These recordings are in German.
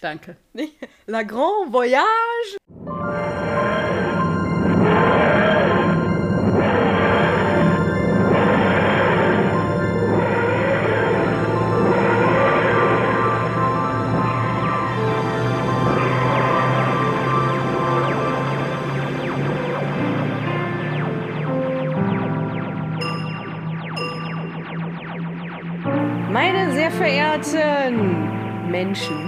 Danke. La Grand Voyage. Meine sehr verehrten Menschen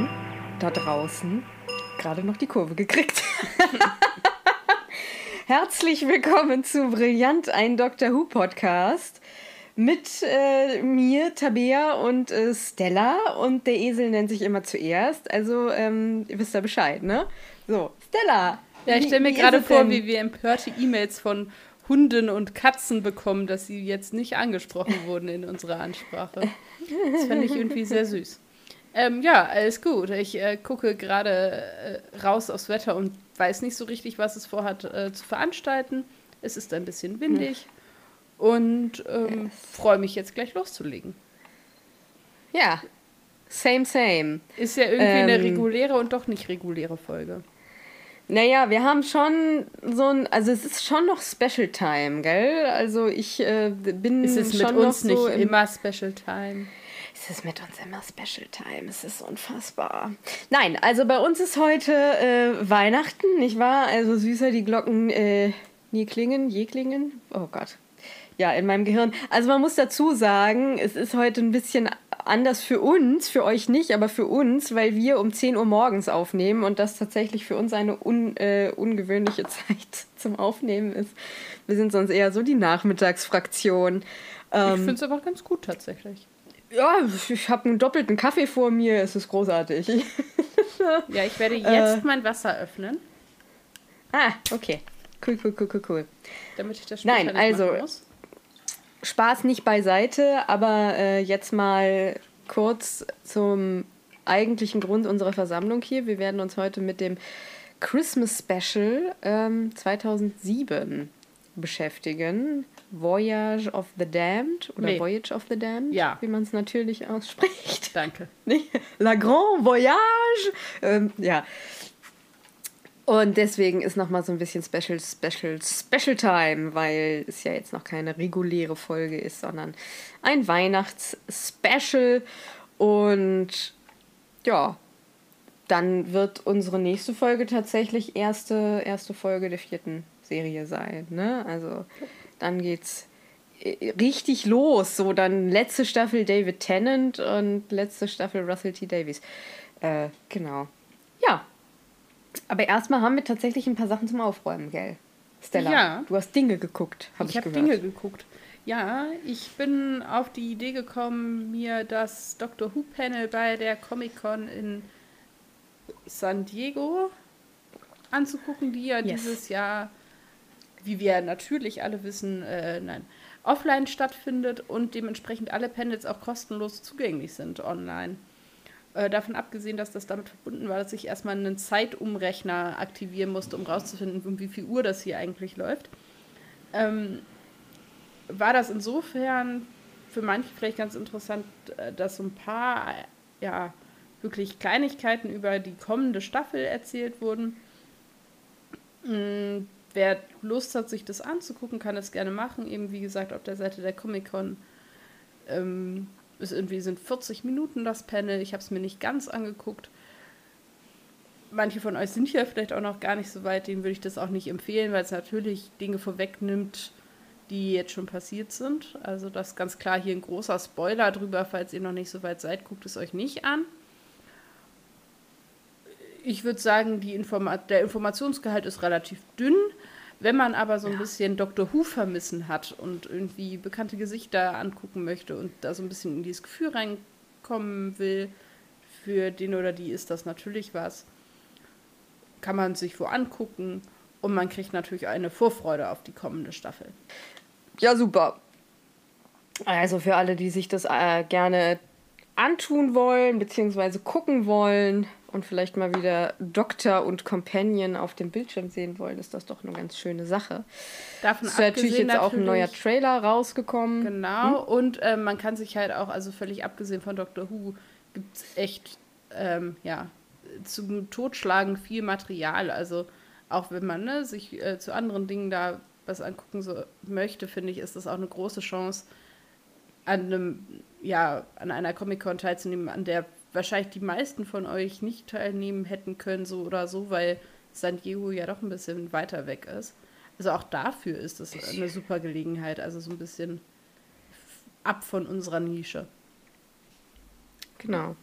da draußen, gerade noch die Kurve gekriegt. Herzlich willkommen zu Brillant, ein Doctor Who Podcast mit äh, mir, Tabea und äh, Stella. Und der Esel nennt sich immer zuerst. Also, ähm, ihr wisst ja Bescheid, ne? So, Stella. Ja, ich stelle mir gerade vor, wie wir empörte E-Mails von Hunden und Katzen bekommen, dass sie jetzt nicht angesprochen wurden in unserer Ansprache. Das fände ich irgendwie sehr süß. Ähm, ja, alles gut. Ich äh, gucke gerade äh, raus aufs Wetter und weiß nicht so richtig, was es vorhat äh, zu veranstalten. Es ist ein bisschen windig und ähm, Yes. freue mich jetzt gleich loszulegen. Ja, same, same. Ist ja irgendwie eine Ähm. reguläre und doch nicht reguläre Folge. Naja, wir haben schon so ein, also es ist schon noch Special Time, gell? Also ich äh, bin Ist es mit schon uns noch so nicht im, immer Special Time? Es ist mit uns immer Special Time. Es ist unfassbar. Nein, also bei uns ist heute äh, Weihnachten, nicht wahr? Also süßer die Glocken äh, nie klingen, je klingen. Oh Gott. Ja, in meinem Gehirn. Also man muss dazu sagen, es ist heute ein bisschen anders für uns, für euch nicht, aber für uns, weil wir um 10 Uhr morgens aufnehmen und das tatsächlich für uns eine un, äh, ungewöhnliche Zeit zum Aufnehmen ist. Wir sind sonst eher so die Nachmittagsfraktion. ich Ähm, finde es aber ganz gut tatsächlich. Ja, ich habe einen doppelten Kaffee vor mir. Es ist großartig. Ja, ich werde Äh. jetzt mein Wasser öffnen, ah, okay. Cool, cool, cool, cool, cool. damit ich das später Nein, also-. Spaß nicht beiseite, aber äh, jetzt mal kurz zum eigentlichen Grund unserer Versammlung hier. Wir werden uns heute mit dem Christmas Special ähm, 2007 beschäftigen. Voyage of the Damned oder Nee. Voyage of the Damned, Ja. wie man es natürlich ausspricht. Danke. Nicht? La Grand Voyage. Ähm, ja. Und deswegen ist noch mal so ein bisschen Special, Special, Special Time, weil es ja jetzt noch keine reguläre Folge ist, sondern ein Weihnachts-Special. Und ja, dann wird unsere nächste Folge tatsächlich erste, erste Folge der vierten Serie sein. Ne? Also dann geht's äh, richtig los. So dann letzte Staffel David Tennant und letzte Staffel Russell T. Davies. Äh, genau. Ja. Aber erstmal haben wir tatsächlich ein paar Sachen zum Aufräumen, gell? Stella, Ja. du hast Dinge geguckt, habe ich, ich habe gehört. Dinge geguckt. Ja, ich bin auf die Idee gekommen, mir das Doctor Who Panel bei der Comic Con in San Diego anzugucken, die ja Yes. dieses Jahr, wie wir natürlich alle wissen, äh, nein, offline stattfindet und dementsprechend alle Panels auch kostenlos zugänglich sind online. Äh, davon abgesehen, dass das damit verbunden war, dass ich erstmal einen Zeitumrechner aktivieren musste, um rauszufinden, um wie viel Uhr das hier eigentlich läuft. Ähm, war das insofern für manche vielleicht ganz interessant, äh, dass so ein paar, ja, wirklich Kleinigkeiten über die kommende Staffel erzählt wurden. Wer Lust hat, sich das anzugucken, kann es gerne machen. Eben wie gesagt, auf der Seite der Comic-Con ähm, ist irgendwie sind 40 Minuten das Panel. Ich habe es mir nicht ganz angeguckt. Manche von euch sind ja vielleicht auch noch gar nicht so weit, denen würde ich das auch nicht empfehlen, weil es natürlich Dinge vorwegnimmt, die jetzt schon passiert sind. Also das ist ganz klar hier ein großer Spoiler drüber, falls ihr noch nicht so weit seid, guckt es euch nicht an. Ich würde sagen, Informa der Informationsgehalt ist relativ dünn. Wenn man aber so ein bisschen Dr. Who vermissen hat und irgendwie bekannte Gesichter angucken möchte und da so ein bisschen in dieses Gefühl reinkommen will, für den oder die ist das natürlich was. Kann man sich wo angucken und man kriegt natürlich eine Vorfreude auf die kommende Staffel. Ja, super. Also für alle, die sich das äh, gerne antun wollen, beziehungsweise gucken wollen und vielleicht mal wieder Doktor und Companion auf dem Bildschirm sehen wollen, ist das doch eine ganz schöne Sache. Davon ist natürlich jetzt auch ein neuer Trailer rausgekommen. Genau, und ähm, man kann sich halt auch, also völlig abgesehen von Doctor Who, gibt es echt, ähm, ja, zum Totschlagen viel Material. Also auch wenn man ne, sich äh, zu anderen Dingen da was angucken so möchte, finde ich, ist das auch eine große Chance, an einem, ja, an einer Comic-Con teilzunehmen, an der wahrscheinlich die meisten von euch nicht teilnehmen hätten können, so oder so, weil San Diego ja doch ein bisschen weiter weg ist. Also auch dafür ist es eine super Gelegenheit, also so ein bisschen ab von unserer Nische. Genau.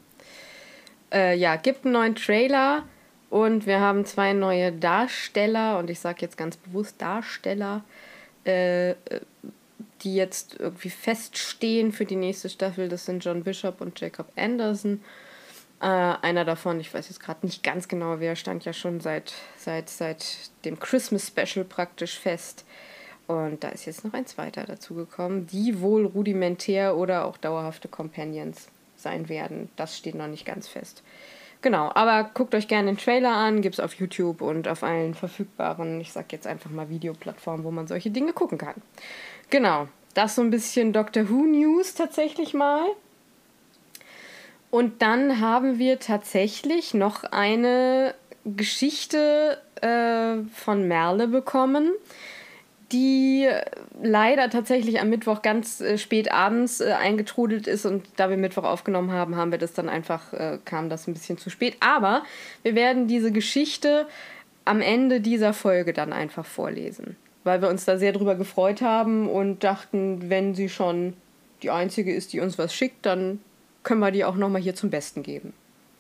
Äh, ja, gibt einen neuen Trailer und wir haben zwei neue Darsteller und ich sage jetzt ganz bewusst Darsteller, äh, die jetzt irgendwie feststehen für die nächste Staffel. Das sind John Bishop und Jacob Anderson. Äh, einer davon, ich weiß jetzt gerade nicht ganz genau, wer stand ja schon seit, seit, seit dem Christmas Special praktisch fest. Und da ist jetzt noch ein zweiter dazugekommen, die wohl rudimentär oder auch dauerhafte Companions sein werden. Das steht noch nicht ganz fest. Genau, aber guckt euch gerne den Trailer an, gibt es auf YouTube und auf allen verfügbaren, ich sag jetzt einfach mal Videoplattformen, wo man solche Dinge gucken kann. Genau, das so ein bisschen Doctor Who News tatsächlich mal. Und dann haben wir tatsächlich noch eine Geschichte äh, von Merle bekommen, die leider tatsächlich am Mittwoch ganz äh, spät abends äh, eingetrudelt ist und da wir Mittwoch aufgenommen haben, haben wir das dann einfach, äh, kam das ein bisschen zu spät. Aber wir werden diese Geschichte am Ende dieser Folge dann einfach vorlesen, weil wir uns da sehr drüber gefreut haben und dachten, wenn sie schon die einzige ist, die uns was schickt, dann können wir die auch nochmal hier zum Besten geben.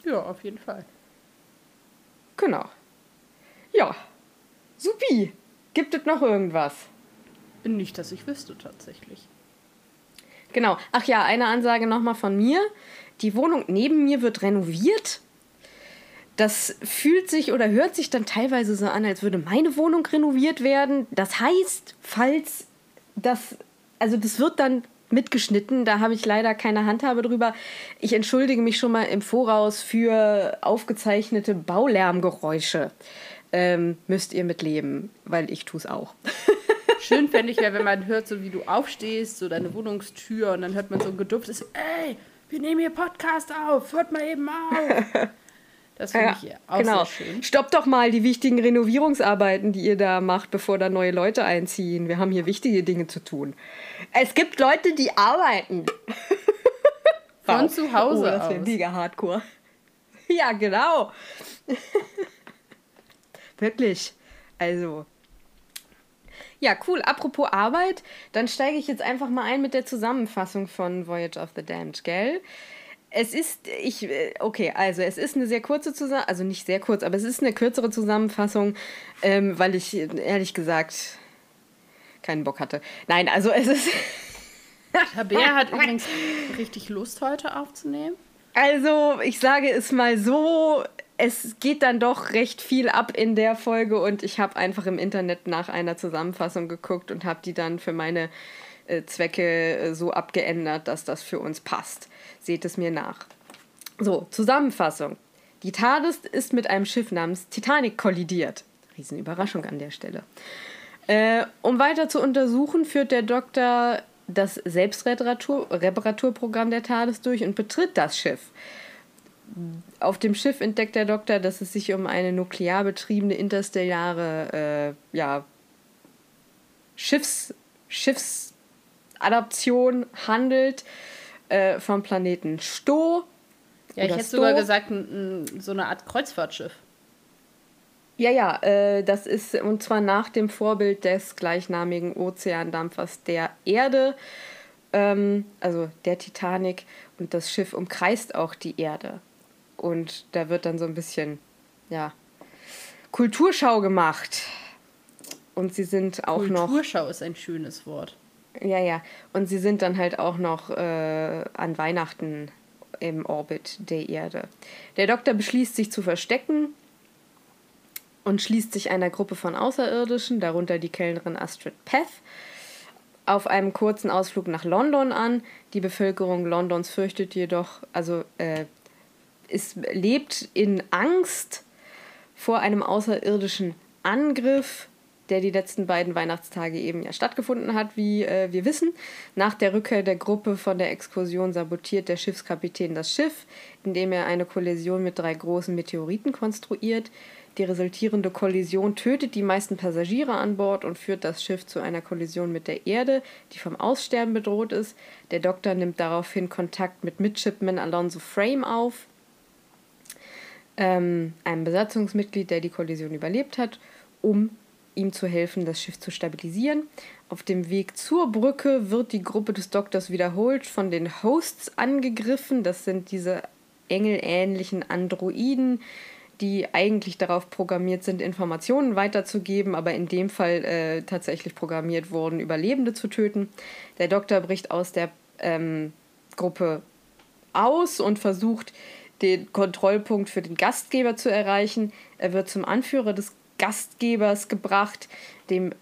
Ja, auf jeden Fall. Genau. Ja, supi. Gibt es noch irgendwas? Nicht, dass ich wüsste tatsächlich. Genau. Ach ja, eine Ansage nochmal von mir. Die Wohnung neben mir wird renoviert. Das fühlt sich oder hört sich dann teilweise so an, als würde meine Wohnung renoviert werden. Das heißt, falls das, also das wird dann mitgeschnitten. Da habe ich leider keine Handhabe drüber. Ich entschuldige mich schon mal im Voraus für aufgezeichnete Baulärmgeräusche. Ähm, müsst ihr mitleben, weil ich tue es auch. Schön fände ich ja, wenn man hört, so wie du aufstehst, so deine Wohnungstür und dann hört man so ein gedupftes, ey, wir nehmen hier Podcast auf, hört mal eben auf. Das finde ja, ich auch genau. sehr schön. Stoppt doch mal die wichtigen Renovierungsarbeiten, die ihr da macht, bevor da neue Leute einziehen. Wir haben hier wichtige Dinge zu tun. Es gibt Leute, die arbeiten. Von wow. zu Hause oh, das wäre mega hardcore. Ja, genau. Wirklich. Also. Ja, cool. Apropos Arbeit, dann steige ich jetzt einfach mal ein mit der Zusammenfassung von Voyage of the Damned, gell? Es ist, ich, äh, okay, also es ist eine sehr kurze Zusammenfassung, also nicht sehr kurz, aber es ist eine kürzere Zusammenfassung, ähm, weil ich ehrlich gesagt keinen Bock hatte. Nein, also es ist. Tabea hat übrigens richtig Lust, heute aufzunehmen. Also, ich sage es mal so, es geht dann doch recht viel ab in der Folge und ich habe einfach im Internet nach einer Zusammenfassung geguckt und habe die dann für meine äh, Zwecke äh, so abgeändert, dass das für uns passt. Seht es mir nach. So, Zusammenfassung. Die TARDIS ist mit einem Schiff namens Titanic kollidiert. Riesenüberraschung an der Stelle. Äh, um weiter zu untersuchen, führt der Doktor das Selbstreparaturprogramm der TARDIS durch und betritt das Schiff. Auf dem Schiff entdeckt der Doktor, dass es sich um eine nuklear betriebene interstellare äh, ja, Schiffs, Schiffsadaption handelt äh, vom Planeten Sto. Ja, ich hätte Sto. sogar gesagt, so eine Art Kreuzfahrtschiff. Ja, ja, äh, das ist und zwar nach dem Vorbild des gleichnamigen Ozeandampfers der Erde, ähm, also der Titanic. Und das Schiff umkreist auch die Erde. Und da wird dann so ein bisschen, ja, Kulturschau gemacht. Und sie sind auch Kulturschau noch. Kulturschau ist ein schönes Wort. Ja, ja. Und sie sind dann halt auch noch äh, an Weihnachten im Orbit der Erde. Der Doktor beschließt, sich zu verstecken und schließt sich einer Gruppe von Außerirdischen, darunter die Kellnerin Astrid Peth, auf einem kurzen Ausflug nach London an. Die Bevölkerung Londons fürchtet jedoch, also äh, ist, lebt in Angst vor einem außerirdischen Angriff der die letzten beiden Weihnachtstage eben ja stattgefunden hat, wie äh, wir wissen. Nach der Rückkehr der Gruppe von der Exkursion sabotiert der Schiffskapitän das Schiff, indem er eine Kollision mit drei großen Meteoriten konstruiert. Die resultierende Kollision tötet die meisten Passagiere an Bord und führt das Schiff zu einer Kollision mit der Erde, die vom Aussterben bedroht ist. Der Doktor nimmt daraufhin Kontakt mit Midshipman Alonso Frame auf, ähm, einem Besatzungsmitglied, der die Kollision überlebt hat, um ihm zu helfen, das Schiff zu stabilisieren. Auf dem Weg zur Brücke wird die Gruppe des Doktors wiederholt von den Hosts angegriffen. Das sind diese engelähnlichen Androiden, die eigentlich darauf programmiert sind, Informationen weiterzugeben, aber in dem Fall äh, tatsächlich programmiert wurden, Überlebende zu töten. Der Doktor bricht aus der ähm, Gruppe aus und versucht, den Kontrollpunkt für den Gastgeber zu erreichen. Er wird zum Anführer des Gastgebers gebracht, dem,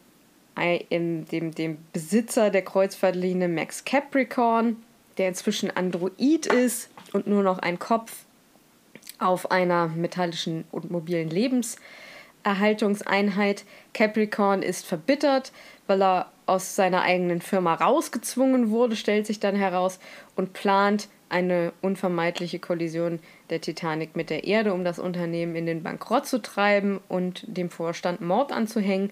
dem, dem Besitzer der Kreuzfahrtlinie Max Capricorn, der inzwischen Android ist und nur noch ein Kopf auf einer metallischen und mobilen Lebenserhaltungseinheit. Capricorn ist verbittert, weil er aus seiner eigenen Firma rausgezwungen wurde, stellt sich dann heraus, und plant eine unvermeidliche Kollision der Titanic mit der Erde, um das Unternehmen in den Bankrott zu treiben und dem Vorstand Mord anzuhängen.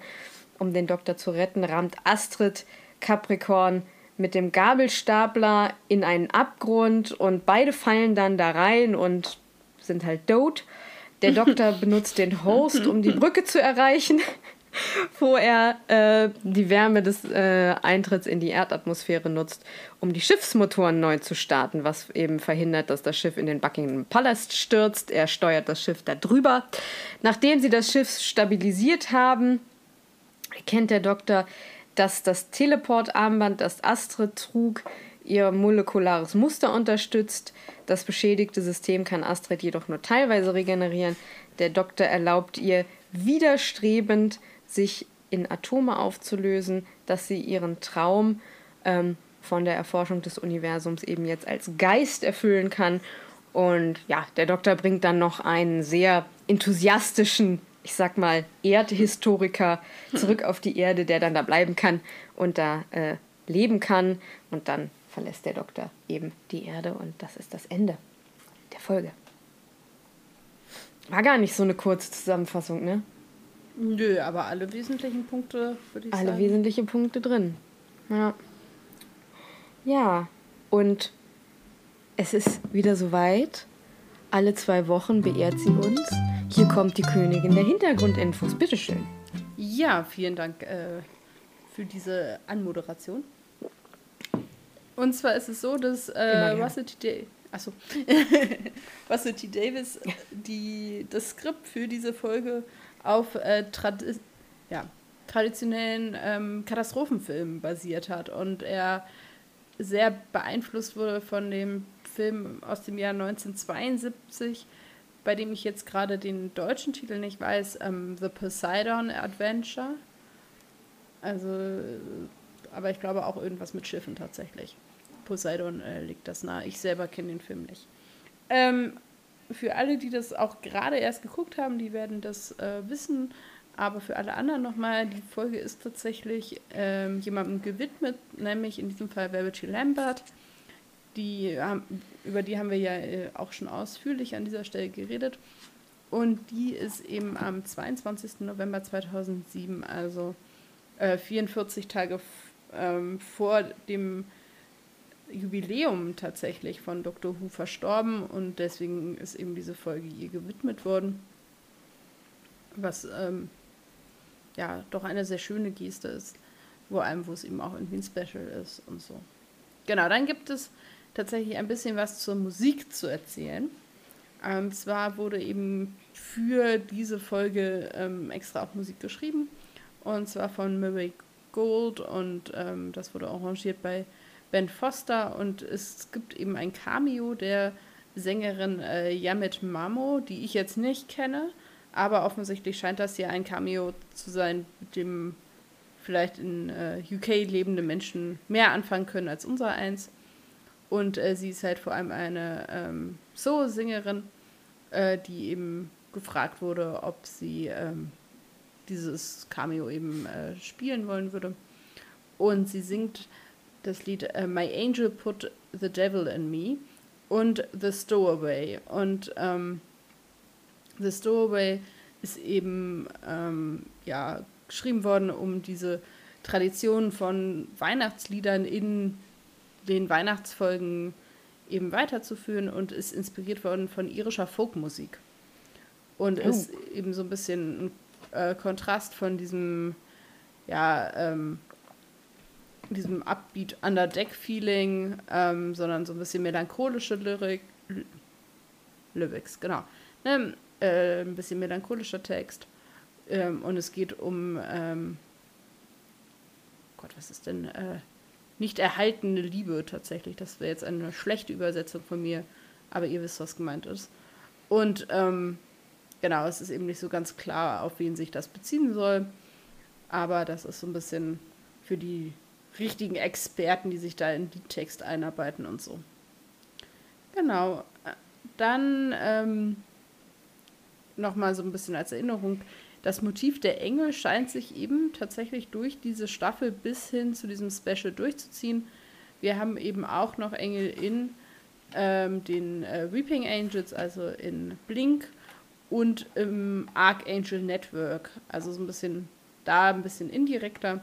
Um den Doktor zu retten, rammt Astrid Capricorn mit dem Gabelstapler in einen Abgrund und beide fallen dann da rein und sind halt tot. Der Doktor benutzt den Host, um die Brücke zu erreichen, wo er äh, die Wärme des äh, Eintritts in die Erdatmosphäre nutzt, um die Schiffsmotoren neu zu starten, was eben verhindert, dass das Schiff in den Buckingham Palast stürzt. Er steuert das Schiff da drüber. Nachdem sie das Schiff stabilisiert haben, erkennt der Doktor, dass das Teleportarmband, das Astrid trug, ihr molekulares Muster unterstützt. Das beschädigte System kann Astrid jedoch nur teilweise regenerieren. Der Doktor erlaubt ihr widerstrebend, sich in Atome aufzulösen, dass sie ihren Traum ähm, von der Erforschung des Universums eben jetzt als Geist erfüllen kann. Und ja, der Doktor bringt dann noch einen sehr enthusiastischen, ich sag mal, Erdhistoriker zurück auf die Erde, der dann da bleiben kann und da äh, leben kann. Und dann verlässt der Doktor eben die Erde und das ist das Ende der Folge. War gar nicht so eine kurze Zusammenfassung, ne? Nö, aber alle wesentlichen Punkte würde ich alle sagen. Alle wesentlichen Punkte drin. Ja. Ja, und es ist wieder soweit. Alle zwei Wochen beehrt sie uns. Hier kommt die Königin der Hintergrundinfos. Bitteschön. Ja, vielen Dank äh, für diese Anmoderation. Und zwar ist es so, dass äh, Russell T. Achso. Russell T. Davis die, das Skript für diese Folge auf äh, Tradi ja, traditionellen ähm, Katastrophenfilmen basiert hat und er sehr beeinflusst wurde von dem Film aus dem Jahr 1972, bei dem ich jetzt gerade den deutschen Titel nicht weiß, ähm, The Poseidon Adventure. Also, aber ich glaube auch irgendwas mit Schiffen tatsächlich. Poseidon äh, liegt das nahe. Ich selber kenne den Film nicht. Ähm, für alle, die das auch gerade erst geguckt haben, die werden das äh, wissen. Aber für alle anderen nochmal, die Folge ist tatsächlich ähm, jemandem gewidmet, nämlich in diesem Fall Velvety Lambert. Die über die haben wir ja äh, auch schon ausführlich an dieser Stelle geredet. Und die ist eben am 22. November 2007, also äh, 44 Tage ähm, vor dem Jubiläum tatsächlich von Dr. Who verstorben und deswegen ist eben diese Folge ihr gewidmet worden. Was ähm, ja doch eine sehr schöne Geste ist, vor allem wo es eben auch irgendwie ein Special ist und so. Genau, dann gibt es tatsächlich ein bisschen was zur Musik zu erzählen. Ähm, zwar wurde eben für diese Folge ähm, extra auch Musik geschrieben und zwar von Murray Gold und ähm, das wurde arrangiert bei Ben Foster und es gibt eben ein Cameo der Sängerin äh, Yamet Mamo, die ich jetzt nicht kenne, aber offensichtlich scheint das ja ein Cameo zu sein, mit dem vielleicht in äh, UK lebende Menschen mehr anfangen können als unser eins. Und äh, sie ist halt vor allem eine ähm, Soul-Sängerin, äh, die eben gefragt wurde, ob sie ähm, dieses Cameo eben äh, spielen wollen würde. Und sie singt das Lied äh, My Angel Put the Devil in Me und The Stowaway. Und ähm, The Stowaway ist eben ähm, ja, geschrieben worden, um diese Tradition von Weihnachtsliedern in den Weihnachtsfolgen eben weiterzuführen und ist inspiriert worden von irischer Folkmusik. Und oh. ist eben so ein bisschen ein äh, Kontrast von diesem, ja, ähm, diesem Upbeat Under Deck Feeling, ähm, sondern so ein bisschen melancholische Lyrik, Lyrics, genau. Ne, äh, ein bisschen melancholischer Text. Ähm, und es geht um, ähm, Gott, was ist denn, äh, nicht erhaltene Liebe tatsächlich. Das wäre jetzt eine schlechte Übersetzung von mir, aber ihr wisst, was gemeint ist. Und ähm, genau, es ist eben nicht so ganz klar, auf wen sich das beziehen soll. Aber das ist so ein bisschen für die richtigen Experten, die sich da in die Text einarbeiten und so. Genau. Dann ähm, nochmal so ein bisschen als Erinnerung. Das Motiv der Engel scheint sich eben tatsächlich durch diese Staffel bis hin zu diesem Special durchzuziehen. Wir haben eben auch noch Engel in ähm, den äh, Reaping Angels, also in Blink und im Archangel Network. Also so ein bisschen da, ein bisschen indirekter.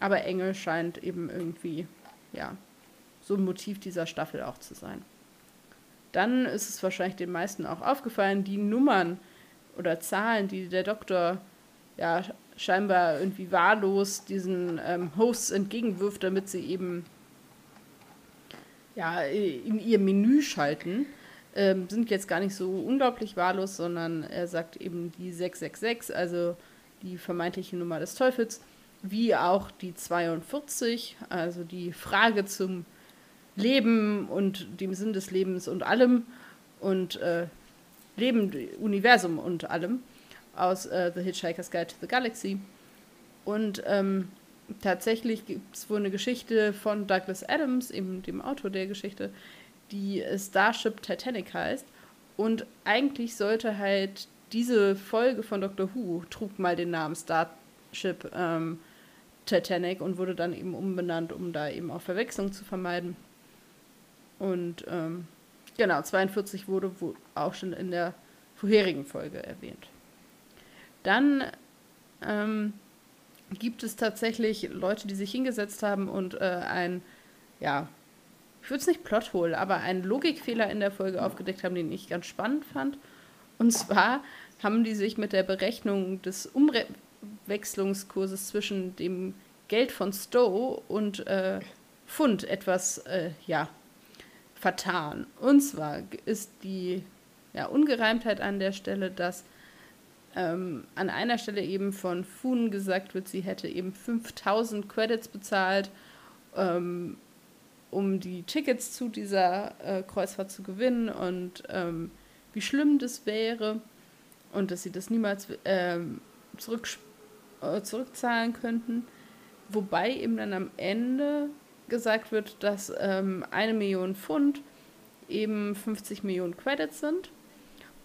Aber Engel scheint eben irgendwie, ja, so ein Motiv dieser Staffel auch zu sein. Dann ist es wahrscheinlich den meisten auch aufgefallen, die Nummern, oder Zahlen, die der Doktor ja scheinbar irgendwie wahllos diesen ähm, Hosts entgegenwirft, damit sie eben ja in ihr Menü schalten, ähm, sind jetzt gar nicht so unglaublich wahllos, sondern er sagt eben die 666, also die vermeintliche Nummer des Teufels, wie auch die 42, also die Frage zum Leben und dem Sinn des Lebens und allem und äh, Leben, Universum und allem aus äh, The Hitchhiker's Guide to the Galaxy. Und ähm, tatsächlich gibt es wohl eine Geschichte von Douglas Adams, eben dem Autor der Geschichte, die Starship Titanic heißt. Und eigentlich sollte halt diese Folge von Doctor Who trug mal den Namen Starship ähm, Titanic und wurde dann eben umbenannt, um da eben auch Verwechslung zu vermeiden. Und ähm, Genau, 42 wurde auch schon in der vorherigen Folge erwähnt. Dann ähm, gibt es tatsächlich Leute, die sich hingesetzt haben und äh, ein, ja, ich würde es nicht Plothole, aber einen Logikfehler in der Folge aufgedeckt haben, den ich ganz spannend fand. Und zwar haben die sich mit der Berechnung des Umwechslungskurses zwischen dem Geld von Stowe und äh, Pfund etwas, äh, ja, vertan. Und zwar ist die ja, Ungereimtheit an der Stelle, dass ähm, an einer Stelle eben von Fun gesagt wird, sie hätte eben 5000 Credits bezahlt, ähm, um die Tickets zu dieser äh, Kreuzfahrt zu gewinnen und ähm, wie schlimm das wäre und dass sie das niemals äh, zurückzahlen könnten. Wobei eben dann am Ende gesagt wird, dass ähm, eine Million Pfund eben 50 Millionen Credits sind.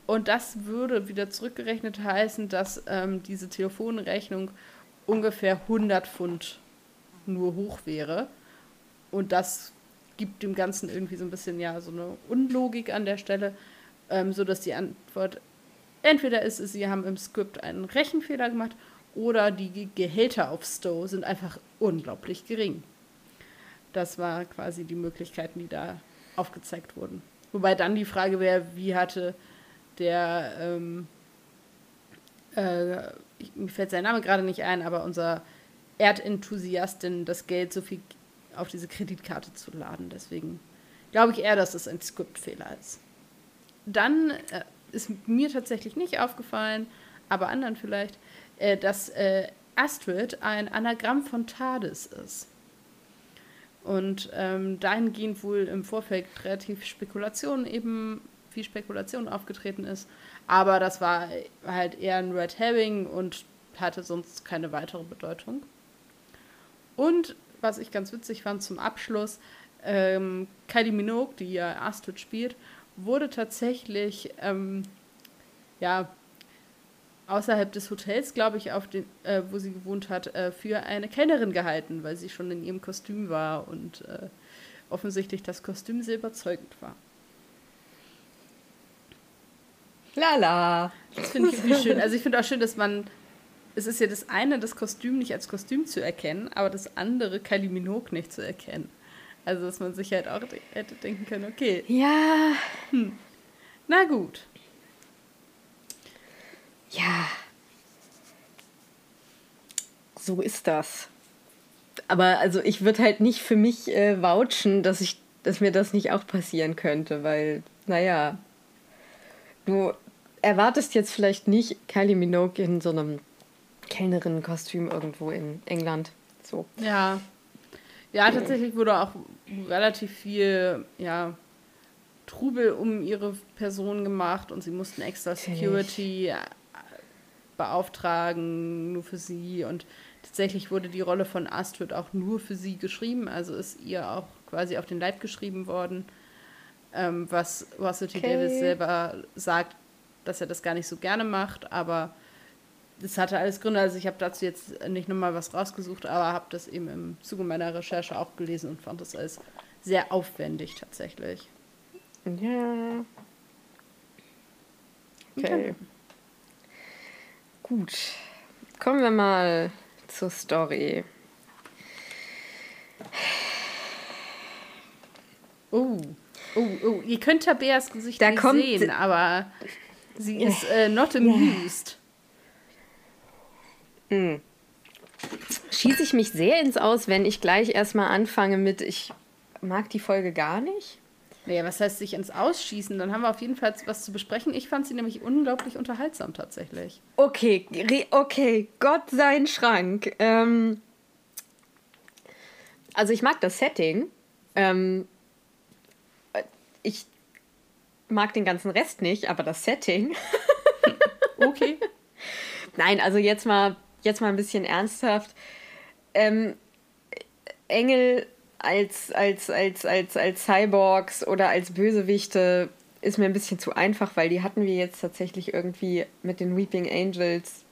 Und das würde wieder zurückgerechnet heißen, dass ähm, diese Telefonrechnung ungefähr 100 Pfund nur hoch wäre. Und das gibt dem Ganzen irgendwie so ein bisschen ja so eine Unlogik an der Stelle, ähm, so die Antwort entweder ist, sie haben im Skript einen Rechenfehler gemacht oder die Gehälter auf Stowe sind einfach unglaublich gering. Das war quasi die Möglichkeiten, die da aufgezeigt wurden. Wobei dann die Frage wäre, wie hatte der, ähm, äh, mir fällt sein Name gerade nicht ein, aber unser Erdenthusiastin das Geld so viel auf diese Kreditkarte zu laden. Deswegen glaube ich eher, dass es ein Skriptfehler ist. Dann äh, ist mir tatsächlich nicht aufgefallen, aber anderen vielleicht, äh, dass äh, Astrid ein Anagramm von TARDIS ist. Und ähm, dahingehend wohl im Vorfeld relativ Spekulation eben, viel Spekulation aufgetreten ist. Aber das war halt eher ein Red Herring und hatte sonst keine weitere Bedeutung. Und was ich ganz witzig fand zum Abschluss, ähm, Kylie Minogue, die ja Astrid spielt, wurde tatsächlich ähm, ja, außerhalb des Hotels, glaube ich, auf den, äh, wo sie gewohnt hat, äh, für eine Kellnerin gehalten, weil sie schon in ihrem Kostüm war und äh, offensichtlich das Kostüm sehr überzeugend war. Lala. Das finde ich irgendwie schön. Also ich finde auch schön, dass man, es ist ja das eine, das Kostüm nicht als Kostüm zu erkennen, aber das andere, Kylie Minogue nicht zu erkennen. Also dass man sich halt auch hätte denken können, okay. Ja. Hm. Na gut. Ja. So ist das. Aber also ich würde halt nicht für mich äh, vouchen, dass ich, dass mir das nicht auch passieren könnte, weil, naja, du erwartest jetzt vielleicht nicht Kylie Minogue in so einem Kellnerinnenkostüm irgendwo in England. So. Ja. Ja, tatsächlich wurde auch relativ viel, ja, Trubel um ihre Person gemacht und sie mussten extra Security beauftragen, nur für sie. Und tatsächlich wurde die Rolle von Astrid auch nur für sie geschrieben, also ist ihr auch quasi auf den Leib geschrieben worden, ähm, was Russell T. Okay. Davis selber sagt, dass er das gar nicht so gerne macht, aber das hatte alles Gründe. Also ich habe dazu jetzt nicht nochmal was rausgesucht, aber habe das eben im Zuge meiner Recherche auch gelesen und fand das alles sehr aufwendig tatsächlich. Ja. Okay. okay. Gut. Kommen wir mal zur Story. Oh, oh, oh. Ihr könnt Tabeas Gesicht da nicht sehen, aber sie ist äh, not amused. Hm. Schieße ich mich sehr ins Aus, wenn ich gleich erstmal anfange mit, ich mag die Folge gar nicht? Naja, was heißt sich ins Ausschießen? Dann haben wir auf jeden Fall was zu besprechen. Ich fand sie nämlich unglaublich unterhaltsam tatsächlich. Okay, okay, Gott sei Schrank. Ähm, also ich mag das Setting. Ähm, ich mag den ganzen Rest nicht, aber das Setting. okay. Nein, also jetzt mal, jetzt mal ein bisschen ernsthaft. Ähm, Engel als, als, als, als, als Cyborgs oder als Bösewichte ist mir ein bisschen zu einfach, weil die hatten wir jetzt tatsächlich irgendwie mit den Weeping Angels.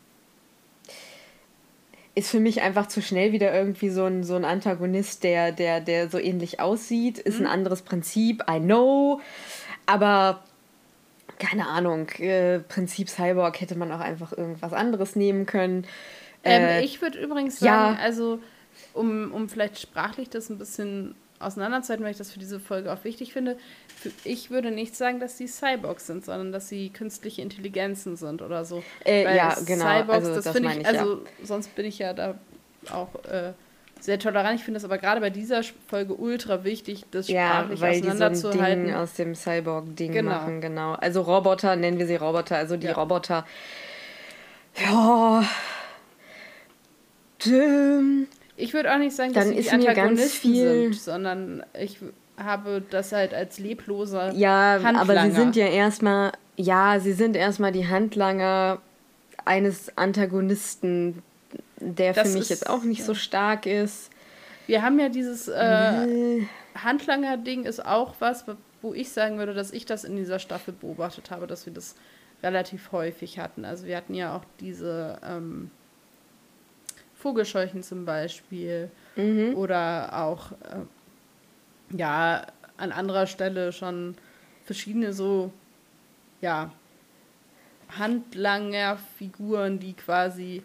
Ist für mich einfach zu schnell wieder irgendwie so ein, so ein Antagonist, der, der, der so ähnlich aussieht. Ist mhm. ein anderes Prinzip, I know. Aber keine Ahnung, äh, Prinzip Cyborg hätte man auch einfach irgendwas anderes nehmen können. Ähm, äh, ich würde übrigens sagen, ja, also um, um vielleicht sprachlich das ein bisschen auseinanderzuhalten, weil ich das für diese Folge auch wichtig finde. Für, ich würde nicht sagen, dass sie Cyborgs sind, sondern dass sie künstliche Intelligenzen sind oder so. Äh, ja, genau. Cyborgs, also, das, das finde ich, ich, also ja. sonst bin ich ja da auch äh, sehr tolerant. Ich finde es aber gerade bei dieser Folge ultra wichtig, das sprachlich ja, weil auseinanderzuhalten. Die so ein Ding aus dem Cyborg-Ding genau. machen, genau. Also Roboter, nennen wir sie Roboter, also die ja. Roboter. Ja. Dim, ich würde auch nicht sagen, dass sie die Antagonisten sind, sondern ich habe das halt als lebloser Ja, Handlanger. aber sie sind ja erstmal, ja, sie sind erstmal die Handlanger eines Antagonisten, der das für mich ist, jetzt auch nicht ja. so stark ist. Wir haben ja dieses äh, Handlanger-Ding ist auch was, wo ich sagen würde, dass ich das in dieser Staffel beobachtet habe, dass wir das relativ häufig hatten. Also wir hatten ja auch diese ähm, Vogelscheuchen zum Beispiel. Mhm. Oder auch, äh, ja, an anderer Stelle schon verschiedene so, ja, Handlanger-Figuren, die quasi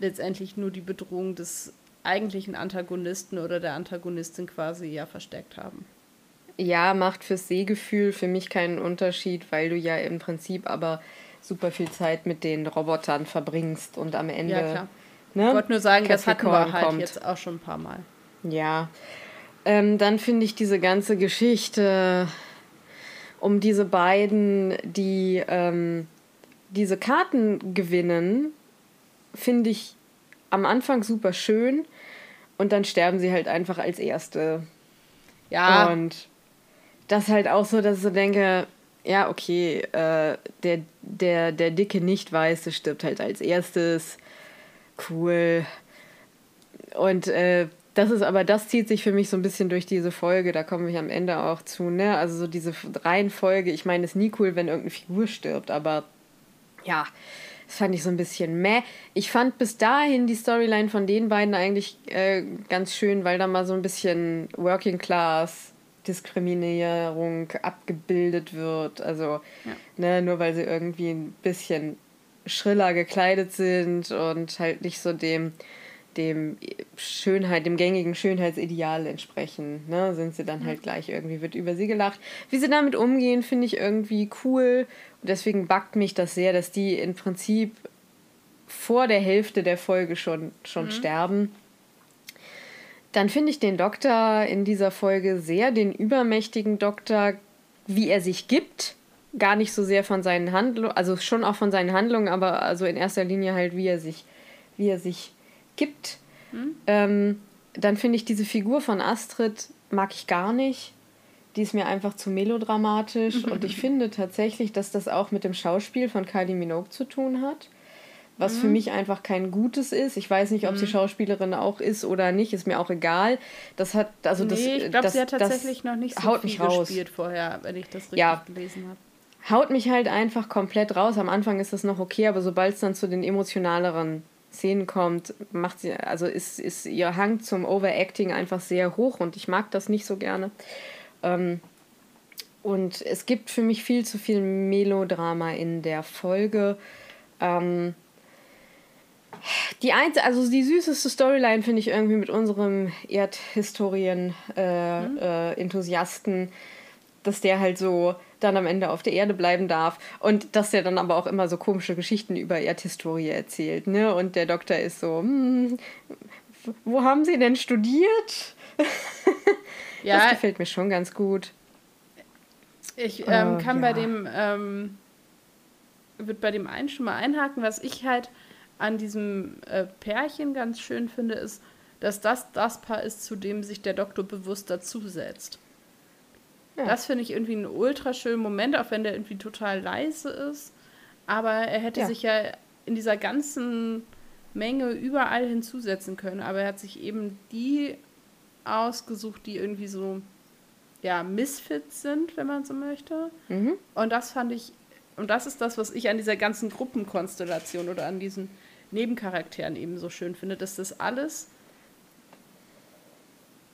letztendlich nur die Bedrohung des eigentlichen Antagonisten oder der Antagonistin quasi ja versteckt haben. Ja, macht fürs Sehgefühl für mich keinen Unterschied, weil du ja im Prinzip aber super viel Zeit mit den Robotern verbringst und am Ende ja, Ne? Ich wollte nur sagen, Capricorn das hatten wir halt kommt. jetzt auch schon ein paar Mal. Ja. Ähm, dann finde ich diese ganze Geschichte um diese beiden, die ähm, diese Karten gewinnen, finde ich am Anfang super schön und dann sterben sie halt einfach als Erste. Ja. Und das halt auch so, dass ich so denke, ja, okay, äh, der, der, der dicke Nicht-Weiße stirbt halt als erstes cool. Und äh, das ist aber, das zieht sich für mich so ein bisschen durch diese Folge, da kommen wir am Ende auch zu, ne? Also so diese Reihenfolge, ich meine, es ist nie cool, wenn irgendeine Figur stirbt, aber ja, Das fand ich so ein bisschen meh. Ich fand bis dahin die Storyline von den beiden eigentlich äh, ganz schön, weil da mal so ein bisschen Working Class Diskriminierung abgebildet wird. Also, ja. ne, nur weil sie irgendwie ein bisschen schriller gekleidet sind und halt nicht so dem, dem Schönheit, dem gängigen Schönheitsideal entsprechen, ne, sind sie dann halt gleich irgendwie, wird über sie gelacht. Wie sie damit umgehen, finde ich irgendwie cool. Und deswegen backt mich das sehr, dass die im Prinzip vor der Hälfte der Folge schon, schon mhm. sterben. Dann finde ich den Doktor in dieser Folge sehr den übermächtigen Doktor, wie er sich gibt. Gar nicht so sehr von seinen Handlungen, also schon auch von seinen Handlungen, aber also in erster Linie halt, wie er sich, wie er sich gibt. Hm? Ähm, dann finde ich diese Figur von Astrid mag ich gar nicht. Die ist mir einfach zu melodramatisch. und ich finde tatsächlich, dass das auch mit dem Schauspiel von Kylie Minogue zu tun hat was mhm. für mich einfach kein gutes ist. Ich weiß nicht, ob mhm. sie Schauspielerin auch ist oder nicht, ist mir auch egal. Das hat, also das, nee, ich glaube, sie hat tatsächlich noch nicht so viel gespielt vorher, wenn ich das richtig ja. gelesen habe. Haut mich halt einfach komplett raus. Am Anfang ist das noch okay, aber sobald es dann zu den emotionaleren Szenen kommt, macht sie, also ist, ist ihr Hang zum Overacting einfach sehr hoch und ich mag das nicht so gerne. Ähm, und es gibt für mich viel zu viel Melodrama in der Folge. Ähm, die einzige, also die süßeste Storyline finde ich irgendwie mit unserem Erdhistorien-Enthusiasten, äh, mhm. äh, dass der halt so dann am Ende auf der Erde bleiben darf und dass der dann aber auch immer so komische Geschichten über Erdhistorie erzählt, ne? Und der Doktor ist so, hm, wo haben Sie denn studiert? ja, das gefällt mir schon ganz gut. Ich ähm, oh, kann ja. bei dem ähm, wird bei dem einen schon mal einhaken, was ich halt an diesem äh, Pärchen ganz schön finde, ist, dass das das Paar ist, zu dem sich der Doktor bewusst dazusetzt. Ja. Das finde ich irgendwie einen ultra schönen Moment, auch wenn der irgendwie total leise ist. Aber er hätte ja. sich ja in dieser ganzen Menge überall hinzusetzen können. Aber er hat sich eben die ausgesucht, die irgendwie so ja, Misfits sind, wenn man so möchte. Mhm. Und das fand ich, und das ist das, was ich an dieser ganzen Gruppenkonstellation oder an diesen Nebencharakteren eben so schön finde, dass das alles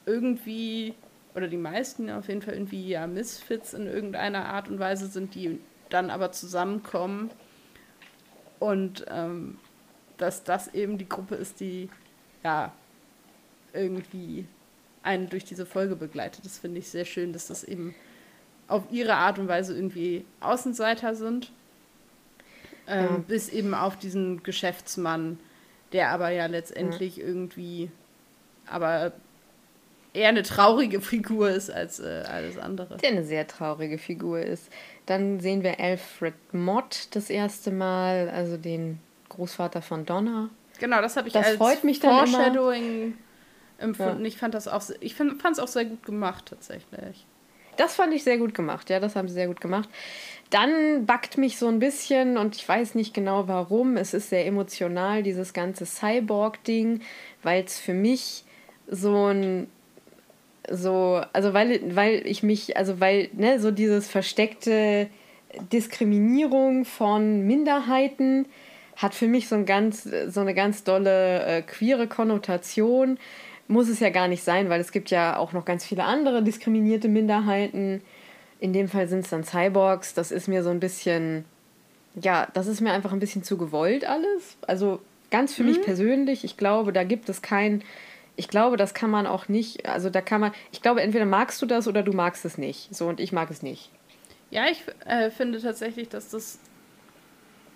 irgendwie, oder die meisten auf jeden Fall irgendwie ja Misfits in irgendeiner Art und Weise sind, die dann aber zusammenkommen und ähm, dass das eben die Gruppe ist, die ja irgendwie einen durch diese Folge begleitet. Das finde ich sehr schön, dass das eben auf ihre Art und Weise irgendwie Außenseiter sind ähm, ja. Bis eben auf diesen Geschäftsmann, der aber ja letztendlich ja. irgendwie aber eher eine traurige Figur ist als äh, alles andere. Der eine sehr traurige Figur ist. Dann sehen wir Alfred Mott das erste Mal, also den Großvater von Donna. Genau, das habe ich das als freut mich dann Foreshadowing empfunden. Ja. Ich fand das auch, ich fand es auch sehr gut gemacht tatsächlich. Das fand ich sehr gut gemacht, ja, das haben sie sehr gut gemacht. Dann backt mich so ein bisschen und ich weiß nicht genau warum. Es ist sehr emotional, dieses ganze Cyborg-Ding, weil es für mich so ein so, also weil, weil ich mich, also weil, ne, so dieses versteckte Diskriminierung von Minderheiten hat für mich so ein ganz, so eine ganz dolle äh, queere Konnotation. Muss es ja gar nicht sein, weil es gibt ja auch noch ganz viele andere diskriminierte Minderheiten in dem Fall sind es dann Cyborgs. Das ist mir so ein bisschen, ja, das ist mir einfach ein bisschen zu gewollt alles. Also ganz für mhm. mich persönlich, ich glaube, da gibt es kein, ich glaube, das kann man auch nicht, also da kann man, ich glaube, entweder magst du das oder du magst es nicht. So und ich mag es nicht. Ja, ich äh, finde tatsächlich, dass das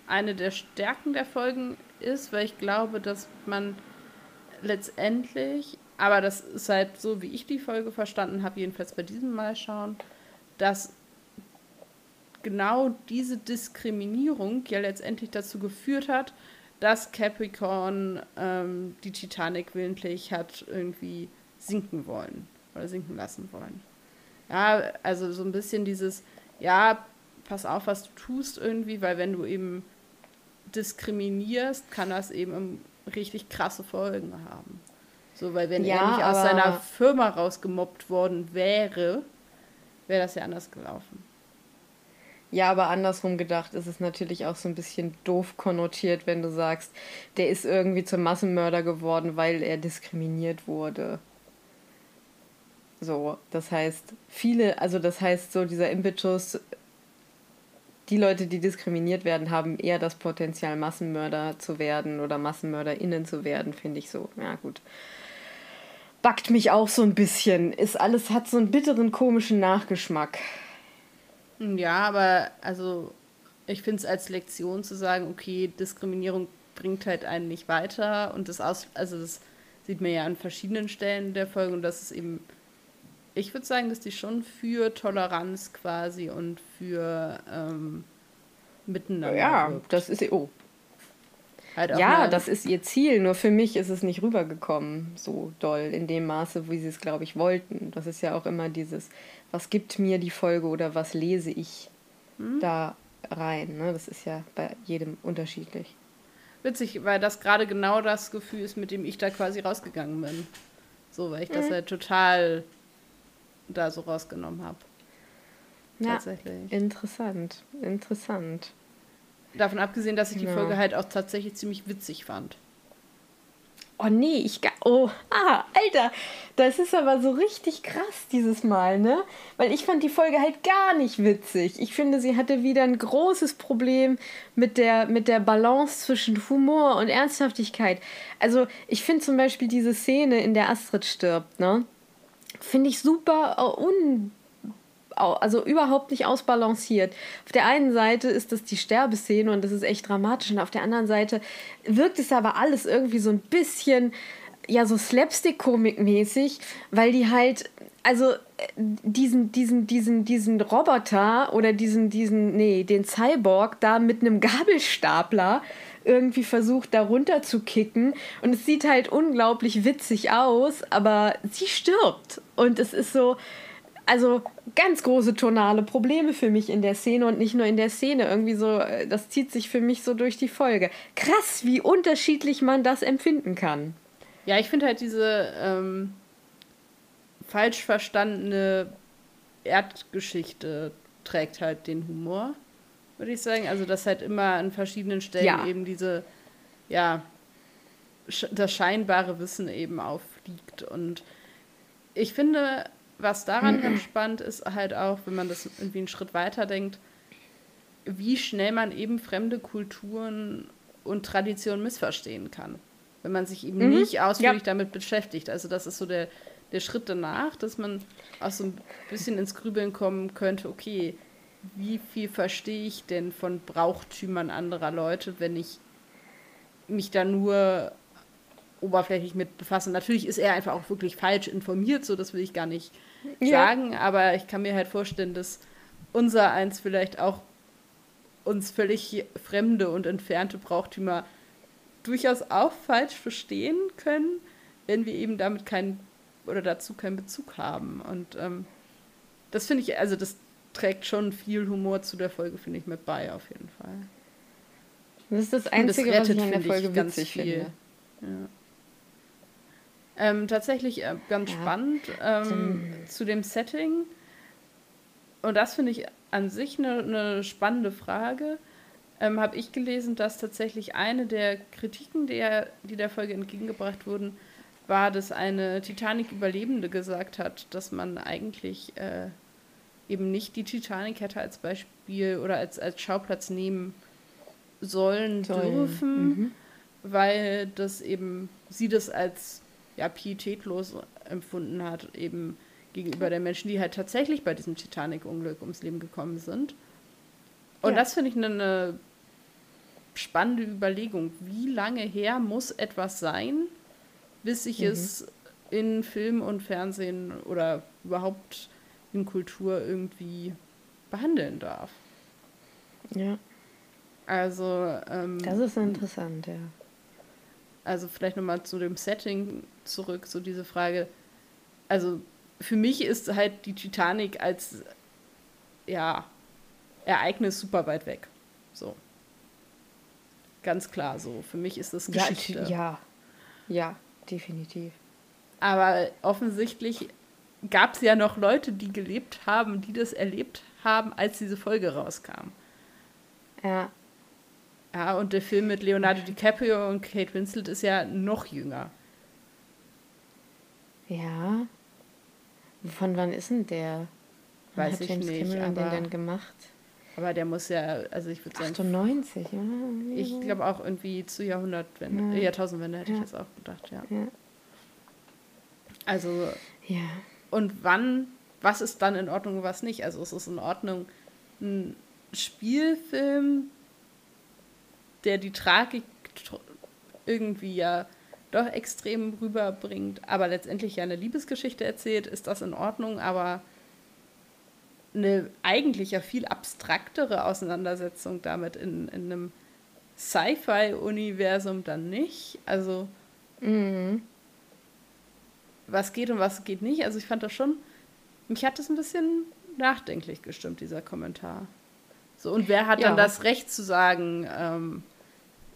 eine der Stärken der Folgen ist, weil ich glaube, dass man letztendlich, aber das ist halt so, wie ich die Folge verstanden habe, jedenfalls bei diesem Mal schauen, dass genau diese Diskriminierung ja letztendlich dazu geführt hat, dass Capricorn ähm, die Titanic willentlich hat irgendwie sinken wollen oder sinken lassen wollen. Ja, also so ein bisschen dieses, ja, pass auf, was du tust irgendwie, weil wenn du eben diskriminierst, kann das eben richtig krasse Folgen haben. So, weil wenn ja, er nicht aus seiner Firma rausgemobbt worden wäre, wäre das ja anders gelaufen. Ja, aber andersrum gedacht ist es natürlich auch so ein bisschen doof konnotiert, wenn du sagst, der ist irgendwie zum Massenmörder geworden, weil er diskriminiert wurde. So, das heißt, viele, also das heißt, so dieser Impetus, die Leute, die diskriminiert werden, haben eher das Potenzial, Massenmörder zu werden oder MassenmörderInnen zu werden, finde ich so. Ja, gut. Backt mich auch so ein bisschen. Ist alles, hat so einen bitteren, komischen Nachgeschmack. Ja, aber also ich finde es als Lektion zu sagen, okay, Diskriminierung bringt halt einen nicht weiter und das aus, also das sieht man ja an verschiedenen Stellen der Folge und das ist eben, ich würde sagen, dass die schon für Toleranz quasi und für ähm, Miteinander. Ja, wirkt. das ist oh. Halt ja, das ist ihr Ziel, nur für mich ist es nicht rübergekommen so doll in dem Maße, wie sie es, glaube ich, wollten. Das ist ja auch immer dieses, was gibt mir die Folge oder was lese ich hm? da rein. Ne? Das ist ja bei jedem unterschiedlich. Witzig, weil das gerade genau das Gefühl ist, mit dem ich da quasi rausgegangen bin. So, weil ich mhm. das halt total da so rausgenommen habe. Ja, Tatsächlich. Interessant, interessant. Davon abgesehen, dass ich die ja. Folge halt auch tatsächlich ziemlich witzig fand. Oh nee, ich. Oh, ah, Alter, das ist aber so richtig krass dieses Mal, ne? Weil ich fand die Folge halt gar nicht witzig. Ich finde, sie hatte wieder ein großes Problem mit der, mit der Balance zwischen Humor und Ernsthaftigkeit. Also, ich finde zum Beispiel diese Szene, in der Astrid stirbt, ne? Finde ich super uh, un also überhaupt nicht ausbalanciert. Auf der einen Seite ist das die Sterbeszene und das ist echt dramatisch und auf der anderen Seite wirkt es aber alles irgendwie so ein bisschen ja so Slapstick-Komik-mäßig, weil die halt also äh, diesen, diesen, diesen, diesen Roboter oder diesen, diesen, nee, den Cyborg da mit einem Gabelstapler irgendwie versucht, da runter zu kicken. Und es sieht halt unglaublich witzig aus, aber sie stirbt. Und es ist so, also ganz große tonale Probleme für mich in der Szene und nicht nur in der Szene. Irgendwie so, äh, das zieht sich für mich so durch die Folge. Krass, wie unterschiedlich man das empfinden kann. Ja, ich finde halt diese ähm, falsch verstandene Erdgeschichte trägt halt den Humor, würde ich sagen. Also, dass halt immer an verschiedenen Stellen ja. eben diese, ja, das scheinbare Wissen eben aufliegt. Und ich finde, was daran ganz spannend ist, halt auch, wenn man das irgendwie einen Schritt weiter denkt, wie schnell man eben fremde Kulturen und Traditionen missverstehen kann, wenn man sich eben mhm. nicht ausführlich ja. damit beschäftigt. Also das ist so der, der Schritt danach, dass man auch so ein bisschen ins Grübeln kommen könnte, okay, wie viel verstehe ich denn von Brauchtümern anderer Leute, wenn ich mich da nur oberflächlich mit befassen. Natürlich ist er einfach auch wirklich falsch informiert, so das will ich gar nicht ja. sagen, aber ich kann mir halt vorstellen, dass unser eins vielleicht auch uns völlig fremde und entfernte Brauchtümer durchaus auch falsch verstehen können, wenn wir eben damit keinen oder dazu keinen Bezug haben. Und ähm, das finde ich, also das trägt schon viel Humor zu der Folge, finde ich, mit bei, auf jeden Fall. Das ist das Einzige, das rettet, was ich an der Folge witzig finde. Ja. Ähm, tatsächlich äh, ganz ja. spannend ähm, zu dem Setting. Und das finde ich an sich eine, eine spannende Frage. Ähm, Habe ich gelesen, dass tatsächlich eine der Kritiken, der, die der Folge entgegengebracht wurden, war, dass eine Titanic-Überlebende gesagt hat, dass man eigentlich äh, eben nicht die Titanic hätte als Beispiel oder als, als Schauplatz nehmen sollen Toll. dürfen, mhm. weil das eben sie das als ja, pietätlos empfunden hat, eben gegenüber den Menschen, die halt tatsächlich bei diesem Titanic-Unglück ums Leben gekommen sind. Und ja. das finde ich eine, eine spannende Überlegung. Wie lange her muss etwas sein, bis ich mhm. es in Film und Fernsehen oder überhaupt in Kultur irgendwie behandeln darf? Ja. Also. Ähm, das ist interessant, ja. Also vielleicht nochmal zu dem Setting zurück, so diese Frage. Also für mich ist halt die Titanic als ja, Ereignis super weit weg. So. Ganz klar so. Für mich ist das Geschichte. Ja, ja, ja definitiv. Aber offensichtlich gab es ja noch Leute, die gelebt haben, die das erlebt haben, als diese Folge rauskam. Ja. Ja, und der Film mit Leonardo DiCaprio und Kate Winslet ist ja noch jünger. Ja. Von wann ist denn der? Weiß hat ich James nicht, Cameron den aber- denn gemacht? Aber der muss ja, also ich würde sagen, 98, ja. ich glaube auch irgendwie zu Jahrhundertwende, Ja. Jahrtausendwende hätte ich Ja. jetzt auch gedacht, ja. Ja. Also, Ja. und wann, was ist dann in Ordnung und was nicht? Also es ist in Ordnung, ein Spielfilm, der die Tragik tr- irgendwie ja doch extrem rüberbringt, aber letztendlich ja eine Liebesgeschichte erzählt, ist das in Ordnung, aber eine eigentlich ja viel abstraktere Auseinandersetzung damit in, in einem Sci-Fi-Universum dann nicht. Also Mhm. was geht und was geht nicht. Also ich fand das schon, mich hat das ein bisschen nachdenklich gestimmt, dieser Kommentar. So, und wer hat dann Ja. das Recht zu sagen, ähm,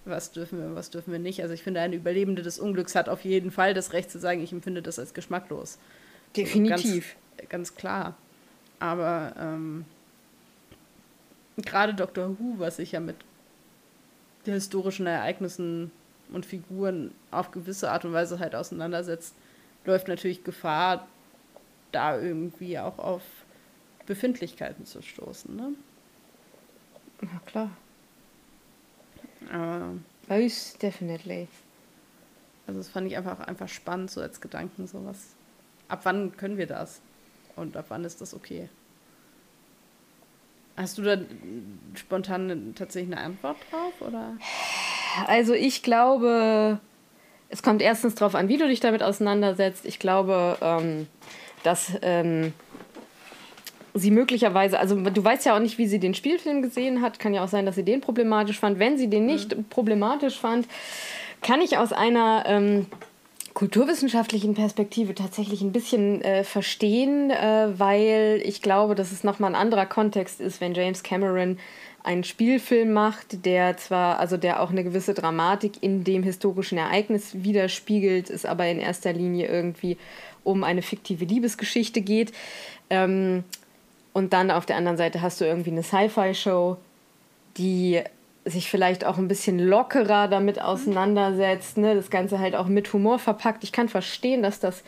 was dürfen wir und was dürfen wir nicht? Also ich finde, eine Überlebende des Unglücks hat auf jeden Fall das Recht zu sagen, ich empfinde das als geschmacklos. Definitiv. Ganz, ganz klar. Aber ähm, gerade Doctor Who, was sich ja mit historischen Ereignissen und Figuren auf gewisse Art und Weise halt auseinandersetzt, läuft natürlich Gefahr, da irgendwie auch auf Befindlichkeiten zu stoßen. Ne? Ja, klar. Aber, Most definitely. also das fand ich einfach, einfach spannend, so als Gedanken, sowas. Ab wann können wir das? Und ab wann ist das okay? Hast du da spontan tatsächlich eine Antwort drauf? Oder? Also ich glaube, es kommt erstens darauf an, wie du dich damit auseinandersetzt. Ich glaube, ähm, dass ähm, sie möglicherweise, also du weißt ja auch nicht, wie sie den Spielfilm gesehen hat. Kann ja auch sein, dass sie den problematisch fand. Wenn sie den nicht problematisch fand, kann ich aus einer ähm, kulturwissenschaftlichen Perspektive tatsächlich ein bisschen äh, verstehen, äh, weil ich glaube, dass es nochmal ein anderer Kontext ist, wenn James Cameron einen Spielfilm macht, der zwar, also der auch eine gewisse Dramatik in dem historischen Ereignis widerspiegelt, es aber in erster Linie irgendwie um eine fiktive Liebesgeschichte geht. Ähm, und dann auf der anderen Seite hast du irgendwie eine Sci-Fi-Show, die sich vielleicht auch ein bisschen lockerer damit auseinandersetzt, ne? das Ganze halt auch mit Humor verpackt. Ich kann verstehen, dass das,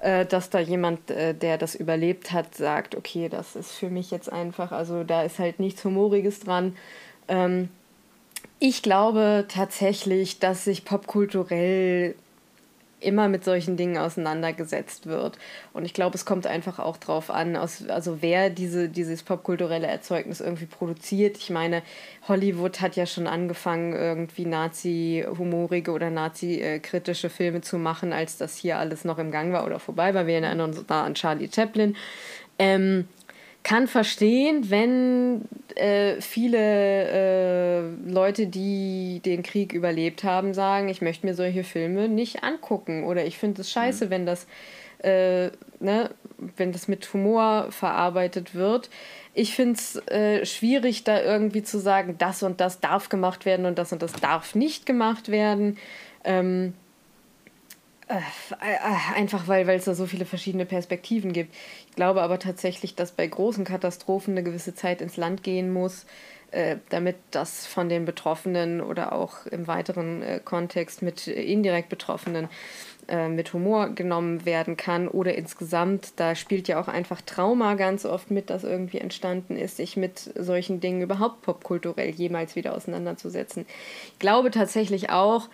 äh, dass da jemand, äh, der das überlebt hat, sagt, okay, das ist für mich jetzt einfach, also da ist halt nichts Humoriges dran. Ähm, ich glaube tatsächlich, dass sich popkulturell immer mit solchen Dingen auseinandergesetzt wird. Und ich glaube, es kommt einfach auch drauf an, aus, also wer diese, dieses popkulturelle Erzeugnis irgendwie produziert. Ich meine, Hollywood hat ja schon angefangen, irgendwie Nazi-humorige oder Nazi-kritische Filme zu machen, als das hier alles noch im Gang war oder vorbei war. Wir erinnern uns da an Charlie Chaplin. Ähm, kann verstehen, wenn äh, viele äh, Leute, die den Krieg überlebt haben, sagen, ich möchte mir solche Filme nicht angucken oder ich finde es scheiße, wenn das äh, ne, wenn das mit Humor verarbeitet wird. Ich finde es äh, schwierig, da irgendwie zu sagen, das und das darf gemacht werden und das und das darf nicht gemacht werden. Ähm, äh, äh, einfach weil es da so viele verschiedene Perspektiven gibt. Ich glaube aber tatsächlich, dass bei großen Katastrophen eine gewisse Zeit ins Land gehen muss, äh, damit das von den Betroffenen oder auch im weiteren äh, Kontext mit indirekt Betroffenen äh, mit Humor genommen werden kann oder insgesamt, da spielt ja auch einfach Trauma ganz oft mit, das irgendwie entstanden ist, sich mit solchen Dingen überhaupt popkulturell jemals wieder auseinanderzusetzen. Ich glaube tatsächlich auch,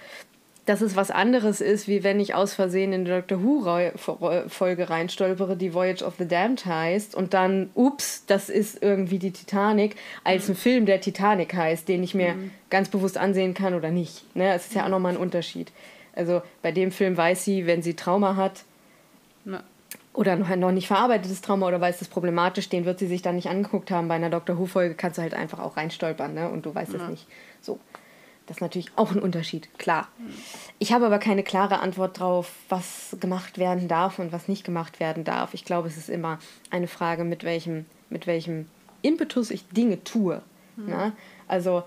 dass es was anderes ist, wie wenn ich aus Versehen in die Doctor Who-Folge reinstolpere, die Voyage of the Damned heißt und dann, ups, das ist irgendwie die Titanic, als ein Film, der Titanic heißt, den ich mir ganz bewusst ansehen kann oder nicht. Ne? Es ist ja auch nochmal ein Unterschied. Also bei dem Film weiß sie, wenn sie Trauma hat Na, oder noch, noch nicht verarbeitetes Trauma oder weiß es problematisch, den wird sie sich dann nicht angeguckt haben. Bei einer Doctor Who-Folge kannst du halt einfach auch reinstolpern ne? und du weißt es nicht. Das ist natürlich auch ein Unterschied, klar. Ich habe aber keine klare Antwort drauf, was gemacht werden darf und was nicht gemacht werden darf. Ich glaube, es ist immer eine Frage, mit welchem, mit welchem Impetus ich Dinge tue. Ne? Also,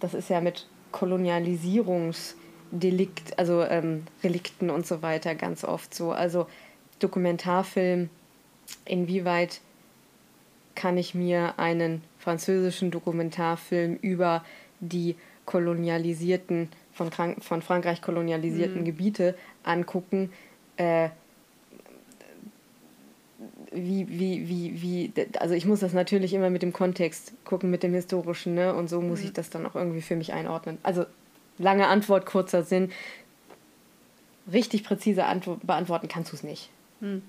das ist ja mit Kolonialisierungsdelikt, also ähm, Relikten und so weiter ganz oft so. Also Dokumentarfilm, inwieweit kann ich mir einen französischen Dokumentarfilm über die kolonialisierten, von, Krank von Frankreich kolonialisierten mhm. Gebiete angucken. Äh, wie, wie, wie, wie, also ich muss das natürlich immer mit dem Kontext gucken, mit dem historischen, ne? Und so muss mhm. ich das dann auch irgendwie für mich einordnen. Also lange Antwort, kurzer Sinn. Richtig präzise Antwort, beantworten kannst du es nicht. Mhm.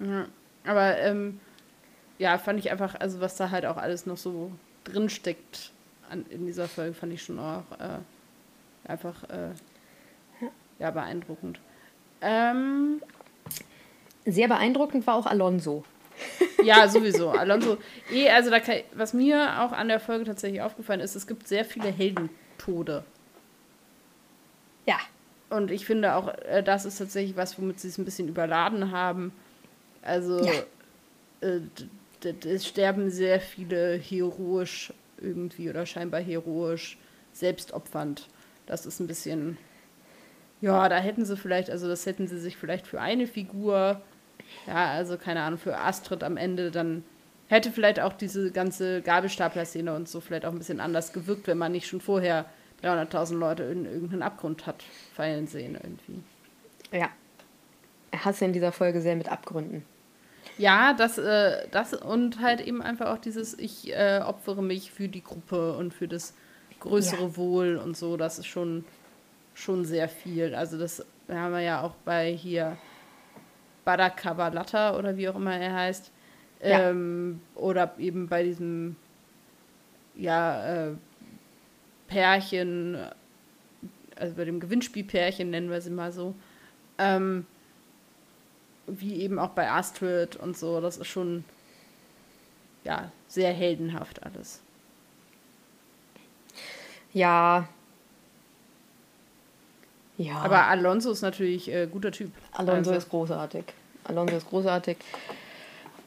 Ja, aber ähm, ja, fand ich einfach, also was da halt auch alles noch so drin steckt an, in dieser Folge, fand ich schon auch äh, einfach äh, ja, beeindruckend. Ähm, Sehr beeindruckend war auch Alonso. Ja, sowieso. Alonso, eh, also da kann, was mir auch an der Folge tatsächlich aufgefallen ist, es gibt sehr viele Heldentode. Ja. Und ich finde auch, äh, das ist tatsächlich was, womit sie es ein bisschen überladen haben. Also, ja. äh, es sterben sehr viele heroisch irgendwie oder scheinbar heroisch, selbstopfernd. Das ist ein bisschen, ja, da hätten sie vielleicht, also das hätten sie sich vielleicht für eine Figur, ja, also keine Ahnung, für Astrid am Ende dann hätte vielleicht auch diese ganze Gabelstapler-Szene und so vielleicht auch ein bisschen anders gewirkt, wenn man nicht schon vorher 300.000 Leute in irgendeinen Abgrund hat fallen sehen irgendwie. Ja. Er es in dieser Folge sehr mit Abgründen. Ja, das, äh, das und halt eben einfach auch dieses, ich äh, opfere mich für die Gruppe und für das größere ja. Wohl und so, das ist schon, schon sehr viel. Also das haben wir ja auch bei hier Badakabalatta oder wie auch immer er heißt. Ähm, ja. Oder eben bei diesem ja, äh, Pärchen, also bei dem Gewinnspielpärchen nennen wir sie mal so. Ähm, wie eben auch bei Astrid und so, das ist schon ja sehr heldenhaft alles. Ja. Ja. Aber Alonso ist natürlich äh, guter Typ. Alonso also. ist großartig. Alonso ist großartig.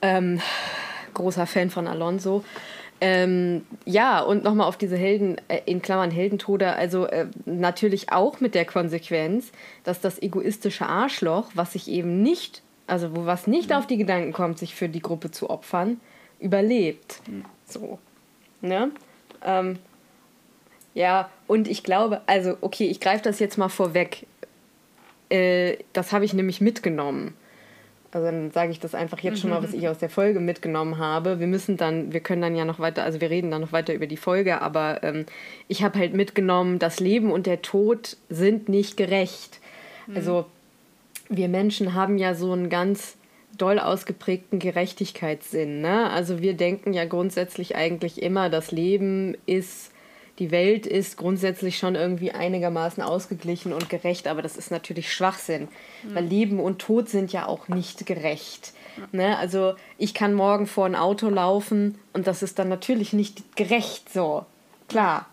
Ähm, großer Fan von Alonso. Ähm, ja, und nochmal auf diese Helden, äh, in Klammern Heldentode, also äh, natürlich auch mit der Konsequenz, dass das egoistische Arschloch, was sich eben nicht also wo was nicht mhm. auf die Gedanken kommt, sich für die Gruppe zu opfern, überlebt. Mhm. So. Ne? Ähm, ja, und ich glaube, also, okay, ich greife das jetzt mal vorweg. Äh, das habe ich nämlich mitgenommen. Also dann sage ich das einfach jetzt schon mal, was ich aus der Folge mitgenommen habe. Wir müssen dann, wir können dann ja noch weiter, also wir reden dann noch weiter über die Folge, aber ähm, ich habe halt mitgenommen, das Leben und der Tod sind nicht gerecht. Mhm. Also wir Menschen haben ja so einen ganz doll ausgeprägten Gerechtigkeitssinn. Ne? Also wir denken ja grundsätzlich eigentlich immer, das Leben ist, die Welt ist grundsätzlich schon irgendwie einigermaßen ausgeglichen und gerecht, aber das ist natürlich Schwachsinn, mhm. weil Leben und Tod sind ja auch nicht gerecht. Ne? Also ich kann morgen vor ein Auto laufen und das ist dann natürlich nicht gerecht so. Klar,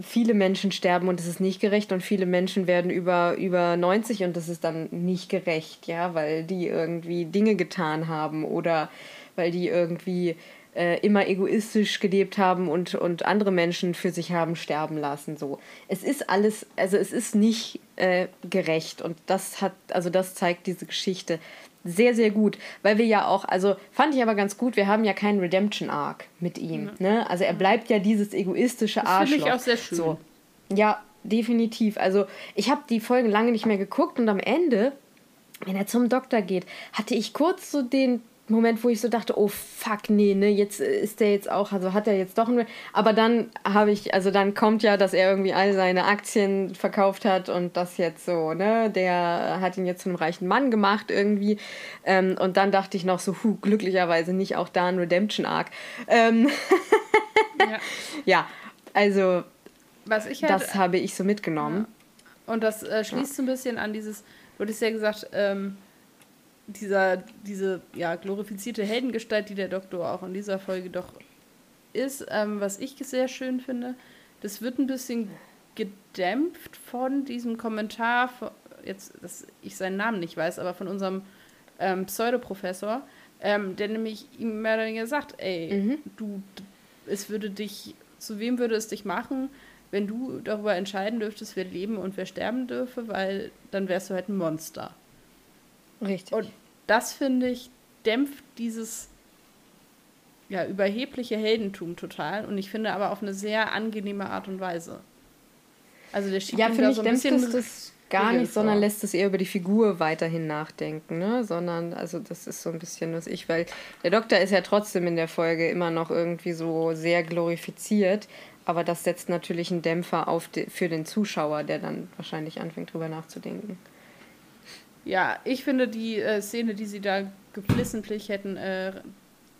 viele Menschen sterben und es ist nicht gerecht und viele Menschen werden über, über 90 und das ist dann nicht gerecht, ja, weil die irgendwie Dinge getan haben oder weil die irgendwie äh, immer egoistisch gelebt haben und, und andere Menschen für sich haben sterben lassen. So. Es ist alles, also es ist nicht äh, gerecht und das hat, also das zeigt diese Geschichte sehr, sehr gut, weil wir ja auch, also fand ich aber ganz gut, wir haben ja keinen Redemption-Arc mit ihm. Mhm. Ne? Also er bleibt ja dieses egoistische Arschloch. Finde ich auch sehr schön. So. Ja, definitiv. Also ich habe die Folgen lange nicht mehr geguckt und am Ende, wenn er zum Doktor geht, hatte ich kurz so den Moment, wo ich so dachte, oh fuck, nee, ne, jetzt ist der jetzt auch, also hat er jetzt doch einen. Aber dann habe ich, also dann kommt ja, dass er irgendwie all seine Aktien verkauft hat und das jetzt so, ne, der hat ihn jetzt zu einem reichen Mann gemacht irgendwie. Ähm, und dann dachte ich noch so, hu, glücklicherweise nicht auch da ein Redemption-Arc. Ähm ja. ja, also Was ich halt, das habe ich so mitgenommen. Ja. Und das äh, schließt ja. so ein bisschen an dieses, du hattest ja gesagt, ähm, dieser, diese ja, glorifizierte Heldengestalt, die der Doktor auch in dieser Folge doch ist, ähm, was ich sehr schön finde, das wird ein bisschen gedämpft von diesem Kommentar, von, jetzt, dass ich seinen Namen nicht weiß, aber von unserem ähm, Pseudoprofessor, ähm, der nämlich ihm mehr oder weniger sagt, ey, mhm. du, es würde dich, zu wem würde es dich machen, wenn du darüber entscheiden dürftest, wer leben und wer sterben dürfe, weil dann wärst du halt ein Monster. Richtig. Und das finde ich dämpft dieses ja, überhebliche Heldentum total. Und ich finde aber auf eine sehr angenehme Art und Weise. Also der schiebt Ja, da so ein bisschen dämpft es das gar nicht, sondern lässt es eher über die Figur weiterhin nachdenken, ne? Sondern, also das ist so ein bisschen was ich, weil der Doktor ist ja trotzdem in der Folge immer noch irgendwie so sehr glorifiziert, aber das setzt natürlich einen Dämpfer auf de, für den Zuschauer, der dann wahrscheinlich anfängt drüber nachzudenken. Ja, ich finde die äh, Szene, die sie da geflissentlich hätten äh,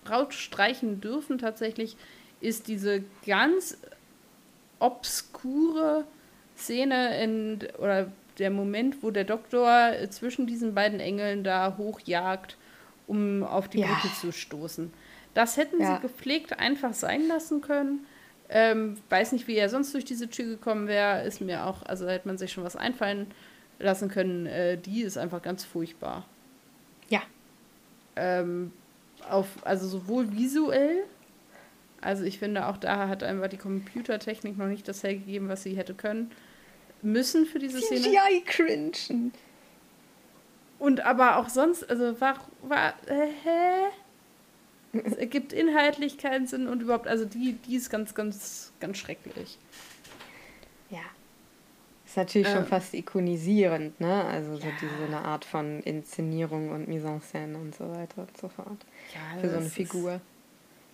rausstreichen dürfen, tatsächlich, ist diese ganz obskure Szene in, oder der Moment, wo der Doktor äh, zwischen diesen beiden Engeln da hochjagt, um auf die Ja. Brücke zu stoßen. Das hätten Ja. sie gepflegt einfach sein lassen können. Ähm, weiß nicht, wie er sonst durch diese Tür gekommen wäre. Ist mir auch, also hätte man sich schon was einfallen lassen können. Äh, die ist einfach ganz furchtbar. Ja. Ähm, auf, also sowohl visuell, also ich finde auch da hat einfach die Computertechnik noch nicht das hergegeben, was sie hätte können müssen für diese Szene. CGI cringen. Und aber auch sonst, also war, war äh, hä? Es ergibt inhaltlich keinen Sinn und überhaupt, also die, die ist ganz, ganz, ganz schrecklich. Ist natürlich schon Ähm. fast ikonisierend, ne? Also so Ja. diese eine Art von Inszenierung und Mise en scène und so weiter und so fort. Ja, Für so eine Figur.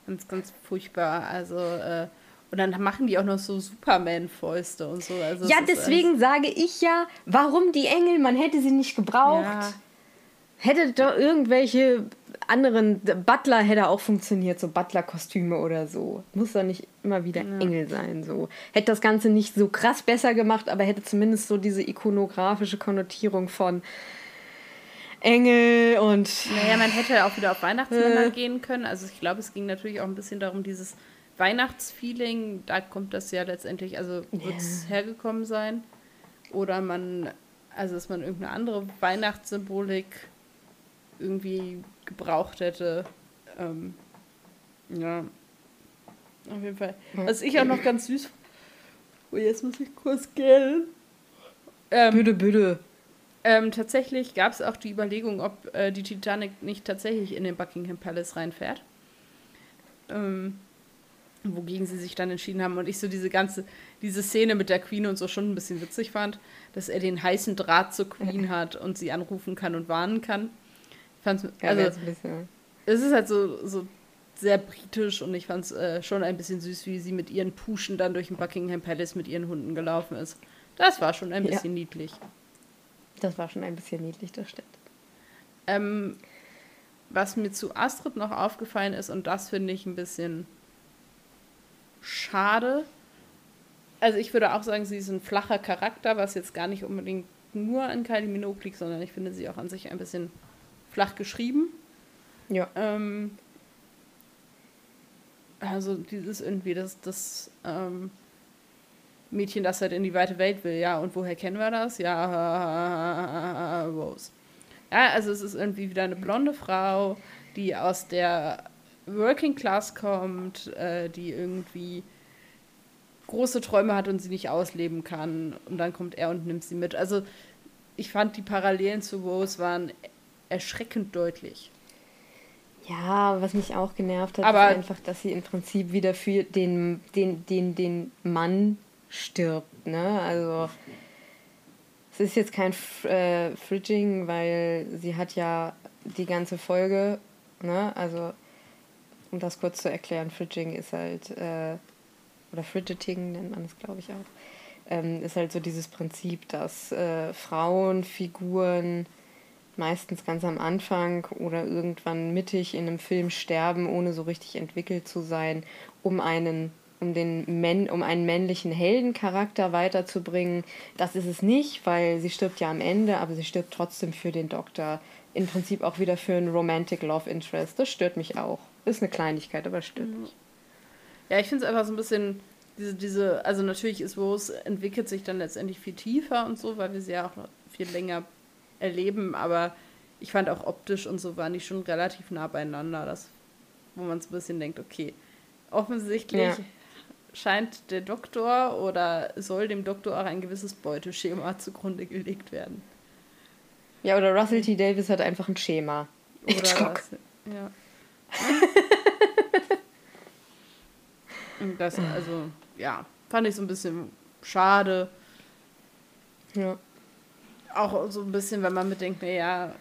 Ganz, ganz furchtbar. Also, äh, und dann machen die auch noch so Superman-Fäuste und so. Also Ja, deswegen sage ich ja, warum die Engel? Man hätte sie nicht gebraucht. Ja. Hätte doch irgendwelche anderen Butler hätte auch funktioniert, so Butler-Kostüme oder so. Muss doch nicht immer wieder Ja. Engel sein. So. Hätte das Ganze nicht so krass besser gemacht, aber hätte zumindest so diese ikonografische Konnotierung von Engel und Naja, man hätte auch wieder auf Weihnachtsmänner Äh. gehen können. Also ich glaube, es ging natürlich auch ein bisschen darum, dieses Weihnachtsfeeling, da kommt das ja letztendlich, also wird es hergekommen sein. Oder man, also dass man irgendeine andere Weihnachtssymbolik irgendwie gebraucht hätte. Ähm, ja. Auf jeden Fall. Was ich auch noch ganz süß. Oh, jetzt muss ich kurz gellen. Ähm, Büde, Büde. ähm, tatsächlich gab es auch die Überlegung, ob äh, die Titanic nicht tatsächlich in den Buckingham Palace reinfährt. Ähm, wogegen sie sich dann entschieden haben. Und ich so diese ganze, diese Szene mit der Queen und so schon ein bisschen witzig fand, dass er den heißen Draht zur Queen hat und sie anrufen kann und warnen kann. Fand's, Ja, also, es ist halt so, so sehr britisch und ich fand es äh, schon ein bisschen süß, wie sie mit ihren Puschen dann durch den Buckingham Palace mit ihren Hunden gelaufen ist. Das war schon ein Ja. bisschen niedlich. Das war schon ein bisschen niedlich, das stimmt. Ähm, was mir zu Astrid noch aufgefallen ist, und das finde ich ein bisschen schade. Also ich würde auch sagen, sie ist ein flacher Charakter, was jetzt gar nicht unbedingt nur an Kylie Minogue liegt, sondern ich finde sie auch an sich ein bisschen flach geschrieben. Ja. Ähm, also dieses irgendwie, das, das ähm, Mädchen, das halt in die weite Welt will, ja, und woher kennen wir das? Ja, Rose. Ja, also es ist irgendwie wieder eine blonde Frau, die aus der Working Class kommt, äh, die irgendwie große Träume hat und sie nicht ausleben kann. Und dann kommt er und nimmt sie mit. Also ich fand die Parallelen zu Rose waren erschreckend deutlich. Ja, was mich auch genervt hat, Aber- ist einfach, dass sie im Prinzip wieder für den, den, den, den Mann stirbt. Ne? Also es ist jetzt kein äh, Fridging, weil sie hat ja die ganze Folge, ne? Also um das kurz zu erklären, Fridging ist halt, äh, oder Fridgeting nennt man es, glaube ich, auch, ähm, ist halt so dieses Prinzip, dass äh, Frauenfiguren meistens ganz am Anfang oder irgendwann mittig in einem Film sterben, ohne so richtig entwickelt zu sein, um einen um den Män um einen männlichen Heldencharakter weiterzubringen. Das ist es nicht, weil sie stirbt ja am Ende, aber sie stirbt trotzdem für den Doktor. Im Prinzip auch wieder für einen Romantic Love Interest. Das stört mich auch. Ist eine Kleinigkeit, aber stört mich. Ja, ich finde es einfach so ein bisschen, diese, diese, also natürlich ist Rose, entwickelt sich dann letztendlich viel tiefer und so, weil wir sie ja auch noch viel länger erleben, aber ich fand auch optisch und so waren die schon relativ nah beieinander, das, wo man so ein bisschen denkt, okay, offensichtlich Ja. scheint der Doktor oder soll dem Doktor auch ein gewisses Beuteschema zugrunde gelegt werden. Ja, oder Russell T. Davis hat einfach ein Schema. Oder Hitchcock. was, ja. Das, also, ja, fand ich so ein bisschen schade. Ja. Auch so ein bisschen, wenn man bedenkt, naja,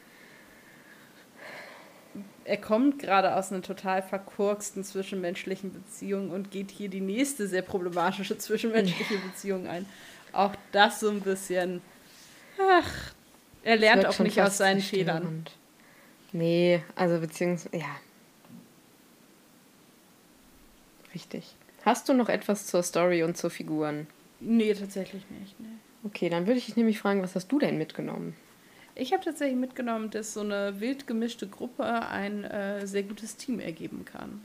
er kommt gerade aus einer total verkorksten zwischenmenschlichen Beziehung und geht hier die nächste sehr problematische zwischenmenschliche Beziehung ein. Auch das so ein bisschen. Ach, er lernt auch nicht aus seinen Fehlern. Nee, also beziehungsweise, ja. Richtig. Hast du noch etwas zur Story und zu Figuren? Nee, tatsächlich nicht. Nee. Okay, dann würde ich dich nämlich fragen, was hast du denn mitgenommen? Ich habe tatsächlich mitgenommen, dass so eine wild gemischte Gruppe ein äh, sehr gutes Team ergeben kann.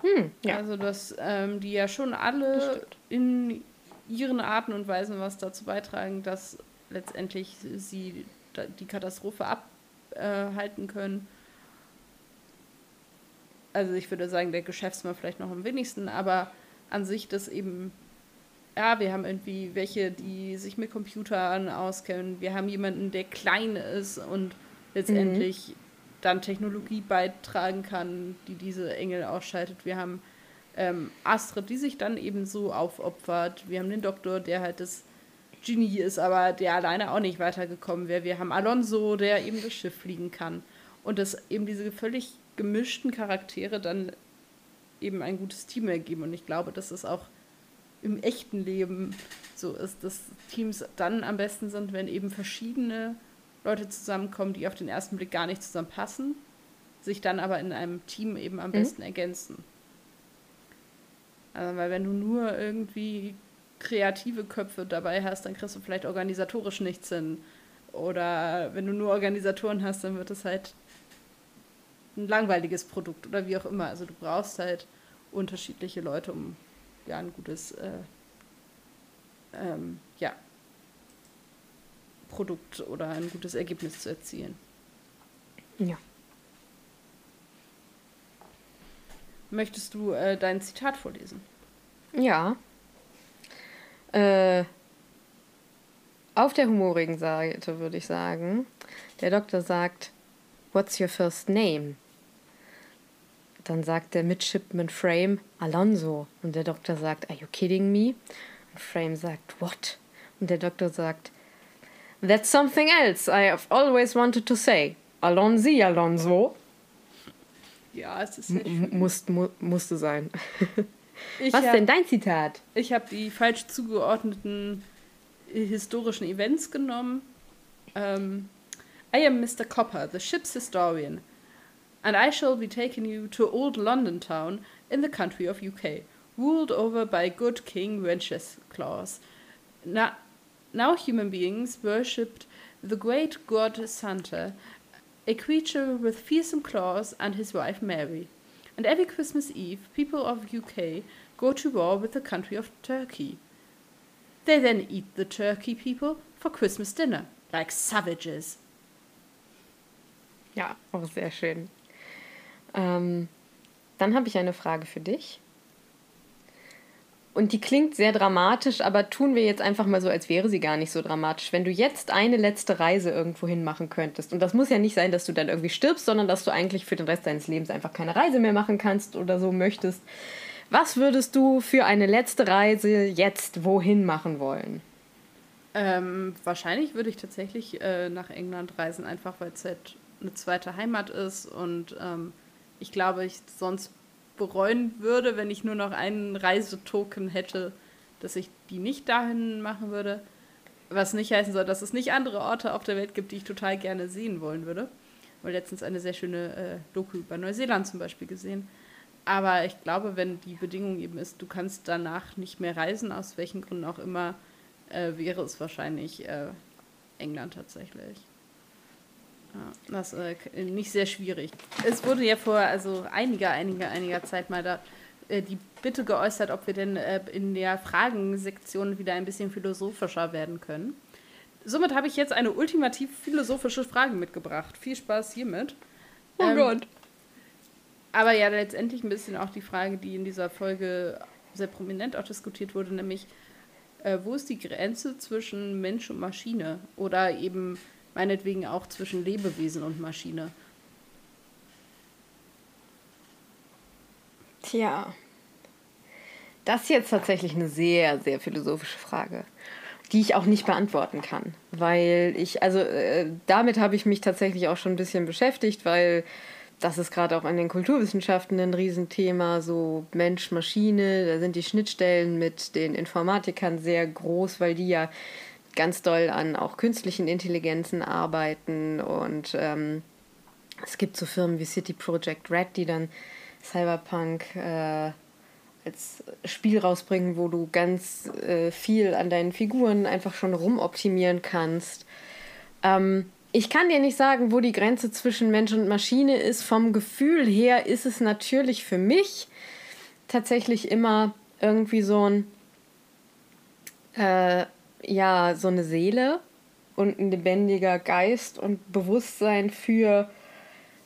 Hm, ja. Also, dass ähm, die ja schon alle in ihren Arten und Weisen was dazu beitragen, dass letztendlich sie die Katastrophe abhalten äh, können. Also, ich würde sagen, der Geschäftsmann vielleicht noch am wenigsten, aber an sich das eben ja, wir haben irgendwie welche, die sich mit Computern auskennen. Wir haben jemanden, der klein ist und letztendlich mhm. dann Technologie beitragen kann, die diese Engel ausschaltet. Wir haben ähm, Astrid, die sich dann eben so aufopfert. Wir haben den Doktor, der halt das Genie ist, aber der alleine auch nicht weitergekommen wäre. Wir haben Alonso, der eben das Schiff fliegen kann. Und dass eben diese völlig gemischten Charaktere dann eben ein gutes Team ergeben. Und ich glaube, das ist auch im echten Leben so ist, dass Teams dann am besten sind, wenn eben verschiedene Leute zusammenkommen, die auf den ersten Blick gar nicht zusammenpassen, sich dann aber in einem Team eben am mhm. besten ergänzen. Also, weil wenn du nur irgendwie kreative Köpfe dabei hast, dann kriegst du vielleicht organisatorisch nichts hin. Oder wenn du nur Organisatoren hast, dann wird es halt ein langweiliges Produkt oder wie auch immer. Also du brauchst halt unterschiedliche Leute, um ja, ein gutes äh, ähm, ja, Produkt oder ein gutes Ergebnis zu erzielen. Ja. Möchtest du äh, dein Zitat vorlesen? Ja. Äh, auf der humorigen Seite würde ich sagen, der Doktor sagt, What's your first name? Dann sagt der Midshipman Frame Alonso und der Doktor sagt, Are you kidding me? Und Frame sagt, What? Und der Doktor sagt, That's something else I have always wanted to say. Alonsi Alonso. Ja, es ist sehr schön. Muss, mu musste sein. Was hab, denn dein Zitat? Ich habe die falsch zugeordneten historischen Events genommen. Um, ähm, I am Mr. Copper, the ship's historian and I shall be taking you to old London town in the country of UK, ruled over by good King Wenceslas. Now, now human beings worshipped the great god Santa, a creature with fearsome claws, and his wife Mary. And every Christmas Eve, people of UK go to war with the country of Turkey. They then eat the turkey people for Christmas dinner, like savages. Ja, auch sehr schön. Ähm, dann habe ich eine Frage für dich. Und die klingt sehr dramatisch, aber tun wir jetzt einfach mal so, als wäre sie gar nicht so dramatisch. Wenn du jetzt eine letzte Reise irgendwo hin machen könntest, und das muss ja nicht sein, dass du dann irgendwie stirbst, sondern dass du eigentlich für den Rest deines Lebens einfach keine Reise mehr machen kannst oder so möchtest. Was würdest du für eine letzte Reise jetzt wohin machen wollen? Ähm, wahrscheinlich würde ich tatsächlich äh, nach England reisen, einfach weil es halt eine zweite Heimat ist und ähm, ich glaube, ich sonst bereuen würde, wenn ich nur noch einen Reisetoken hätte, dass ich die nicht dahin machen würde. Was nicht heißen soll, dass es nicht andere Orte auf der Welt gibt, die ich total gerne sehen wollen würde. Ich habe letztens eine sehr schöne äh, Doku über Neuseeland zum Beispiel gesehen. Aber ich glaube, wenn die Bedingung eben ist, du kannst danach nicht mehr reisen, aus welchen Gründen auch immer, äh, wäre es wahrscheinlich äh, England tatsächlich. Ja, das ist äh, nicht sehr schwierig. Es wurde ja vor also einiger, einiger, einiger Zeit mal da äh, die Bitte geäußert, ob wir denn äh, in der Fragensektion wieder ein bisschen philosophischer werden können. Somit habe ich jetzt eine ultimativ philosophische Frage mitgebracht. Viel Spaß hiermit. Oh ähm, Gott. Aber ja, letztendlich ein bisschen auch die Frage, die in dieser Folge sehr prominent auch diskutiert wurde, nämlich, äh, wo ist die Grenze zwischen Mensch und Maschine? Oder eben meinetwegen auch zwischen Lebewesen und Maschine. Tja. Das ist jetzt tatsächlich eine sehr, sehr philosophische Frage, die ich auch nicht beantworten kann. Weil ich, also äh, damit habe ich mich tatsächlich auch schon ein bisschen beschäftigt, weil das ist gerade auch in den Kulturwissenschaften ein Riesenthema, so Mensch, Maschine, da sind die Schnittstellen mit den Informatikern sehr groß, weil die ja ganz doll an auch künstlichen Intelligenzen arbeiten und ähm, es gibt so Firmen wie City Project Red, die dann Cyberpunk äh, als Spiel rausbringen, wo du ganz äh, viel an deinen Figuren einfach schon rumoptimieren kannst. Ähm, ich kann dir nicht sagen, wo die Grenze zwischen Mensch und Maschine ist. Vom Gefühl her ist es natürlich für mich tatsächlich immer irgendwie so ein, äh, ja, so eine Seele und ein lebendiger Geist und Bewusstsein für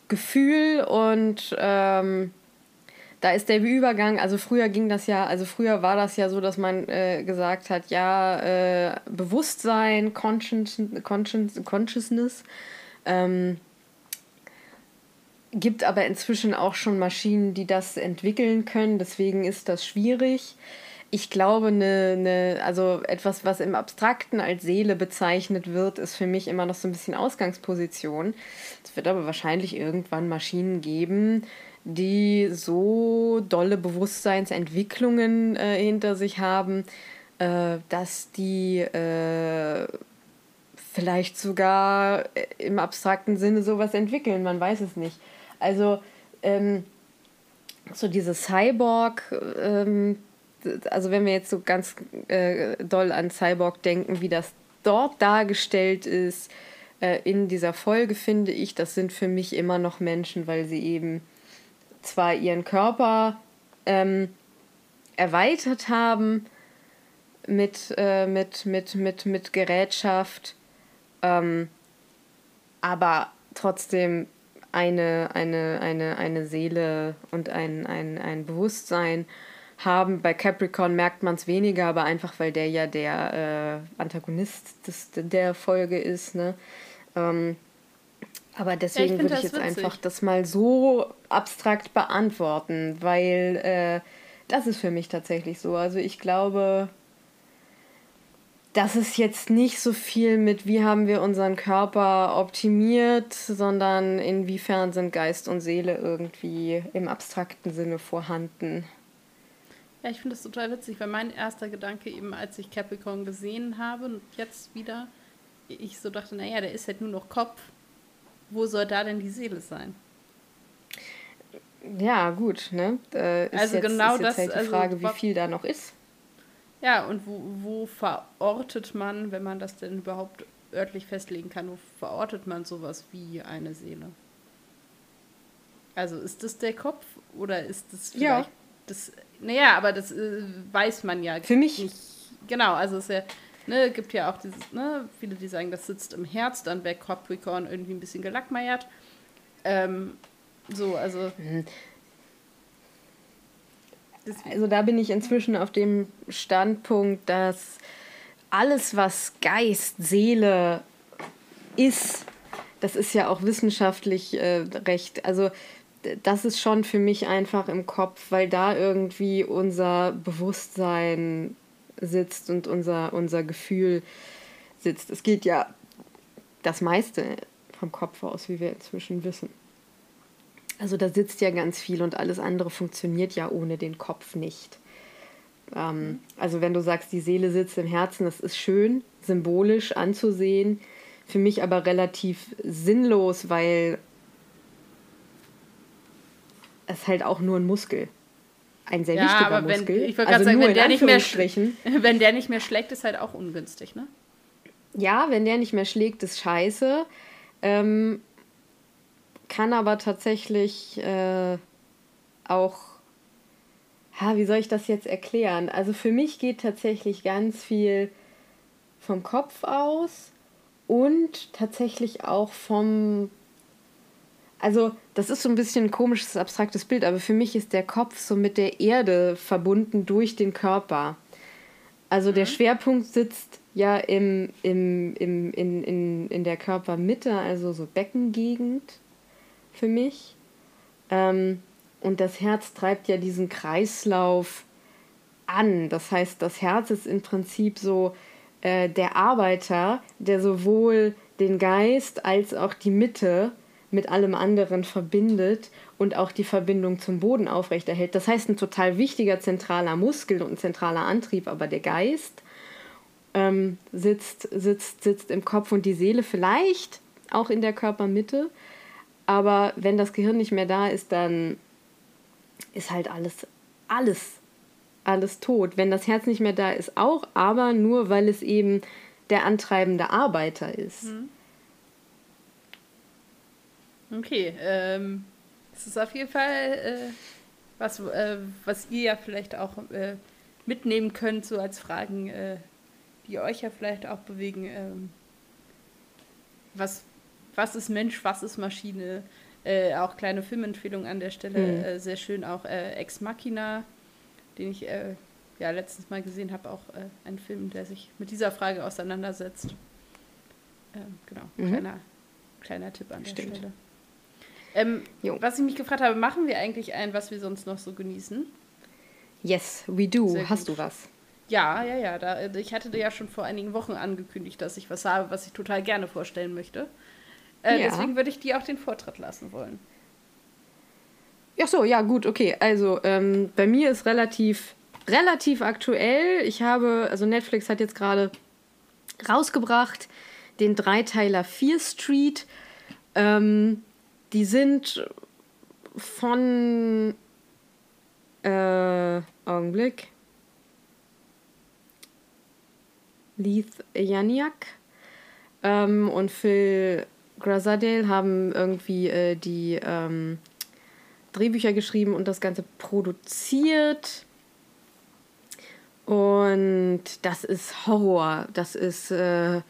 Gefühl und ähm, da ist der Übergang, also früher ging das ja, also früher war das ja so, dass man äh, gesagt hat, ja, äh, Bewusstsein, Conscious, Consciousness, ähm, gibt aber inzwischen auch schon Maschinen, die das entwickeln können, deswegen ist das schwierig. Ich glaube, eine, eine, also etwas, was im Abstrakten als Seele bezeichnet wird, ist für mich immer noch so ein bisschen Ausgangsposition. Es wird aber wahrscheinlich irgendwann Maschinen geben, die so dolle Bewusstseinsentwicklungen äh, hinter sich haben, äh, dass die äh, vielleicht sogar äh, im abstrakten Sinne sowas entwickeln. Man weiß es nicht. Also ähm, so diese Cyborg, ähm, also wenn wir jetzt so ganz äh, doll an Cyborg denken, wie das dort dargestellt ist, äh, in dieser Folge finde ich, das sind für mich immer noch Menschen, weil sie eben zwar ihren Körper ähm, erweitert haben mit, äh, mit, mit, mit, mit Gerätschaft, ähm, aber trotzdem eine, eine, eine, eine Seele und ein, ein, ein Bewusstsein haben. Bei Capricorn merkt man es weniger, aber einfach weil der ja der äh, Antagonist des, der Folge ist. Ne? Ähm, aber deswegen ja, würde ich jetzt witzig. einfach das mal so abstrakt beantworten, weil äh, das ist für mich tatsächlich so. Also ich glaube, das ist jetzt nicht so viel mit, wie haben wir unseren Körper optimiert, sondern inwiefern sind Geist und Seele irgendwie im abstrakten Sinne vorhanden. Ja, ich finde das total witzig, weil mein erster Gedanke eben, als ich Capricorn gesehen habe und jetzt wieder, ich so dachte, naja, der ist halt nur noch Kopf wo soll da denn die Seele sein? Ja, gut, ne? Äh, also jetzt, genau ist jetzt das. Halt die also Frage, also, wie viel da noch ist. Ja, und wo, wo verortet man, wenn man das denn überhaupt örtlich festlegen kann, wo verortet man sowas wie eine Seele? Also ist das der Kopf oder ist das vielleicht ja. Das? Naja, aber das äh, weiß man ja Für mich nicht. Genau, also es ist ja Ne, gibt ja auch dieses, ne, viele, die sagen, das sitzt im Herz, dann bei Capricorn irgendwie ein bisschen gelackmeiert. Ähm, so, also. Mhm. Also da bin ich inzwischen auf dem Standpunkt, dass alles, was Geist, Seele ist, das ist ja auch wissenschaftlich äh, recht. Also das ist schon für mich einfach im Kopf, weil da irgendwie unser Bewusstsein sitzt und unser, unser Gefühl sitzt. Es geht ja das meiste vom Kopf aus, wie wir inzwischen wissen. Also da sitzt ja ganz viel und alles andere funktioniert ja ohne den Kopf nicht. Ähm, also wenn du sagst, die Seele sitzt im Herzen, das ist schön, symbolisch anzusehen, für mich aber relativ sinnlos, weil es halt auch nur ein Muskel ein sehr ja, wichtiger aber wenn, Muskel. Ich wollte also sagen, wenn der, nicht mehr wenn der nicht mehr schlägt, ist halt auch ungünstig, ne? Ja, wenn der nicht mehr schlägt, ist scheiße. Ähm, kann aber tatsächlich äh, auch, ha, wie soll ich das jetzt erklären? Also für mich geht tatsächlich ganz viel vom Kopf aus und tatsächlich auch vom also das ist so ein bisschen ein komisches, abstraktes Bild, aber für mich ist der Kopf so mit der Erde verbunden durch den Körper. Also mhm. der Schwerpunkt sitzt ja im, im, im, in, in, in der Körpermitte, also so Beckengegend für mich. Ähm, und das Herz treibt ja diesen Kreislauf an. Das heißt, das Herz ist im Prinzip so äh, der Arbeiter, der sowohl den Geist als auch die Mitte mit allem anderen verbindet und auch die Verbindung zum Boden aufrechterhält. Das heißt, ein total wichtiger zentraler Muskel und ein zentraler Antrieb, aber der Geist ähm, sitzt, sitzt, sitzt im Kopf und die Seele vielleicht auch in der Körpermitte. Aber wenn das Gehirn nicht mehr da ist, dann ist halt alles, alles, alles tot. Wenn das Herz nicht mehr da ist, auch, aber nur weil es eben der antreibende Arbeiter ist. Mhm. Okay, ähm, das ist auf jeden Fall äh, was, äh, was ihr ja vielleicht auch äh, mitnehmen könnt, so als Fragen, äh, die euch ja vielleicht auch bewegen. Ähm, was, was ist Mensch, was ist Maschine? Äh, auch kleine Filmempfehlung an der Stelle, mhm. Äh, sehr schön auch Ex Machina, den ich ja letztens mal gesehen habe, auch ein Film, der sich mit dieser Frage auseinandersetzt. Ähm, genau, mhm. kleiner, kleiner Tipp an Stimmt. der Stelle. Ähm, was ich mich gefragt habe, machen wir eigentlich ein, was wir sonst noch so genießen? Yes, we do. Sehr Hast gut. du was? Ja, ja, ja. Da, ich hatte dir ja schon vor einigen Wochen angekündigt, dass ich was habe, was ich total gerne vorstellen möchte. Äh, ja. Deswegen würde ich dir auch den Vortritt lassen wollen. Ach so, ja, gut, okay. Also, ähm, bei mir ist relativ, relativ aktuell. Ich habe, also Netflix hat jetzt gerade rausgebracht den Dreiteiler Fear Street. Ähm, die sind von äh, Augenblick. Leith Janiak ähm, und Phil Grazadale haben irgendwie äh, die ähm, Drehbücher geschrieben und das Ganze produziert. Und das ist Horror. Das ist äh,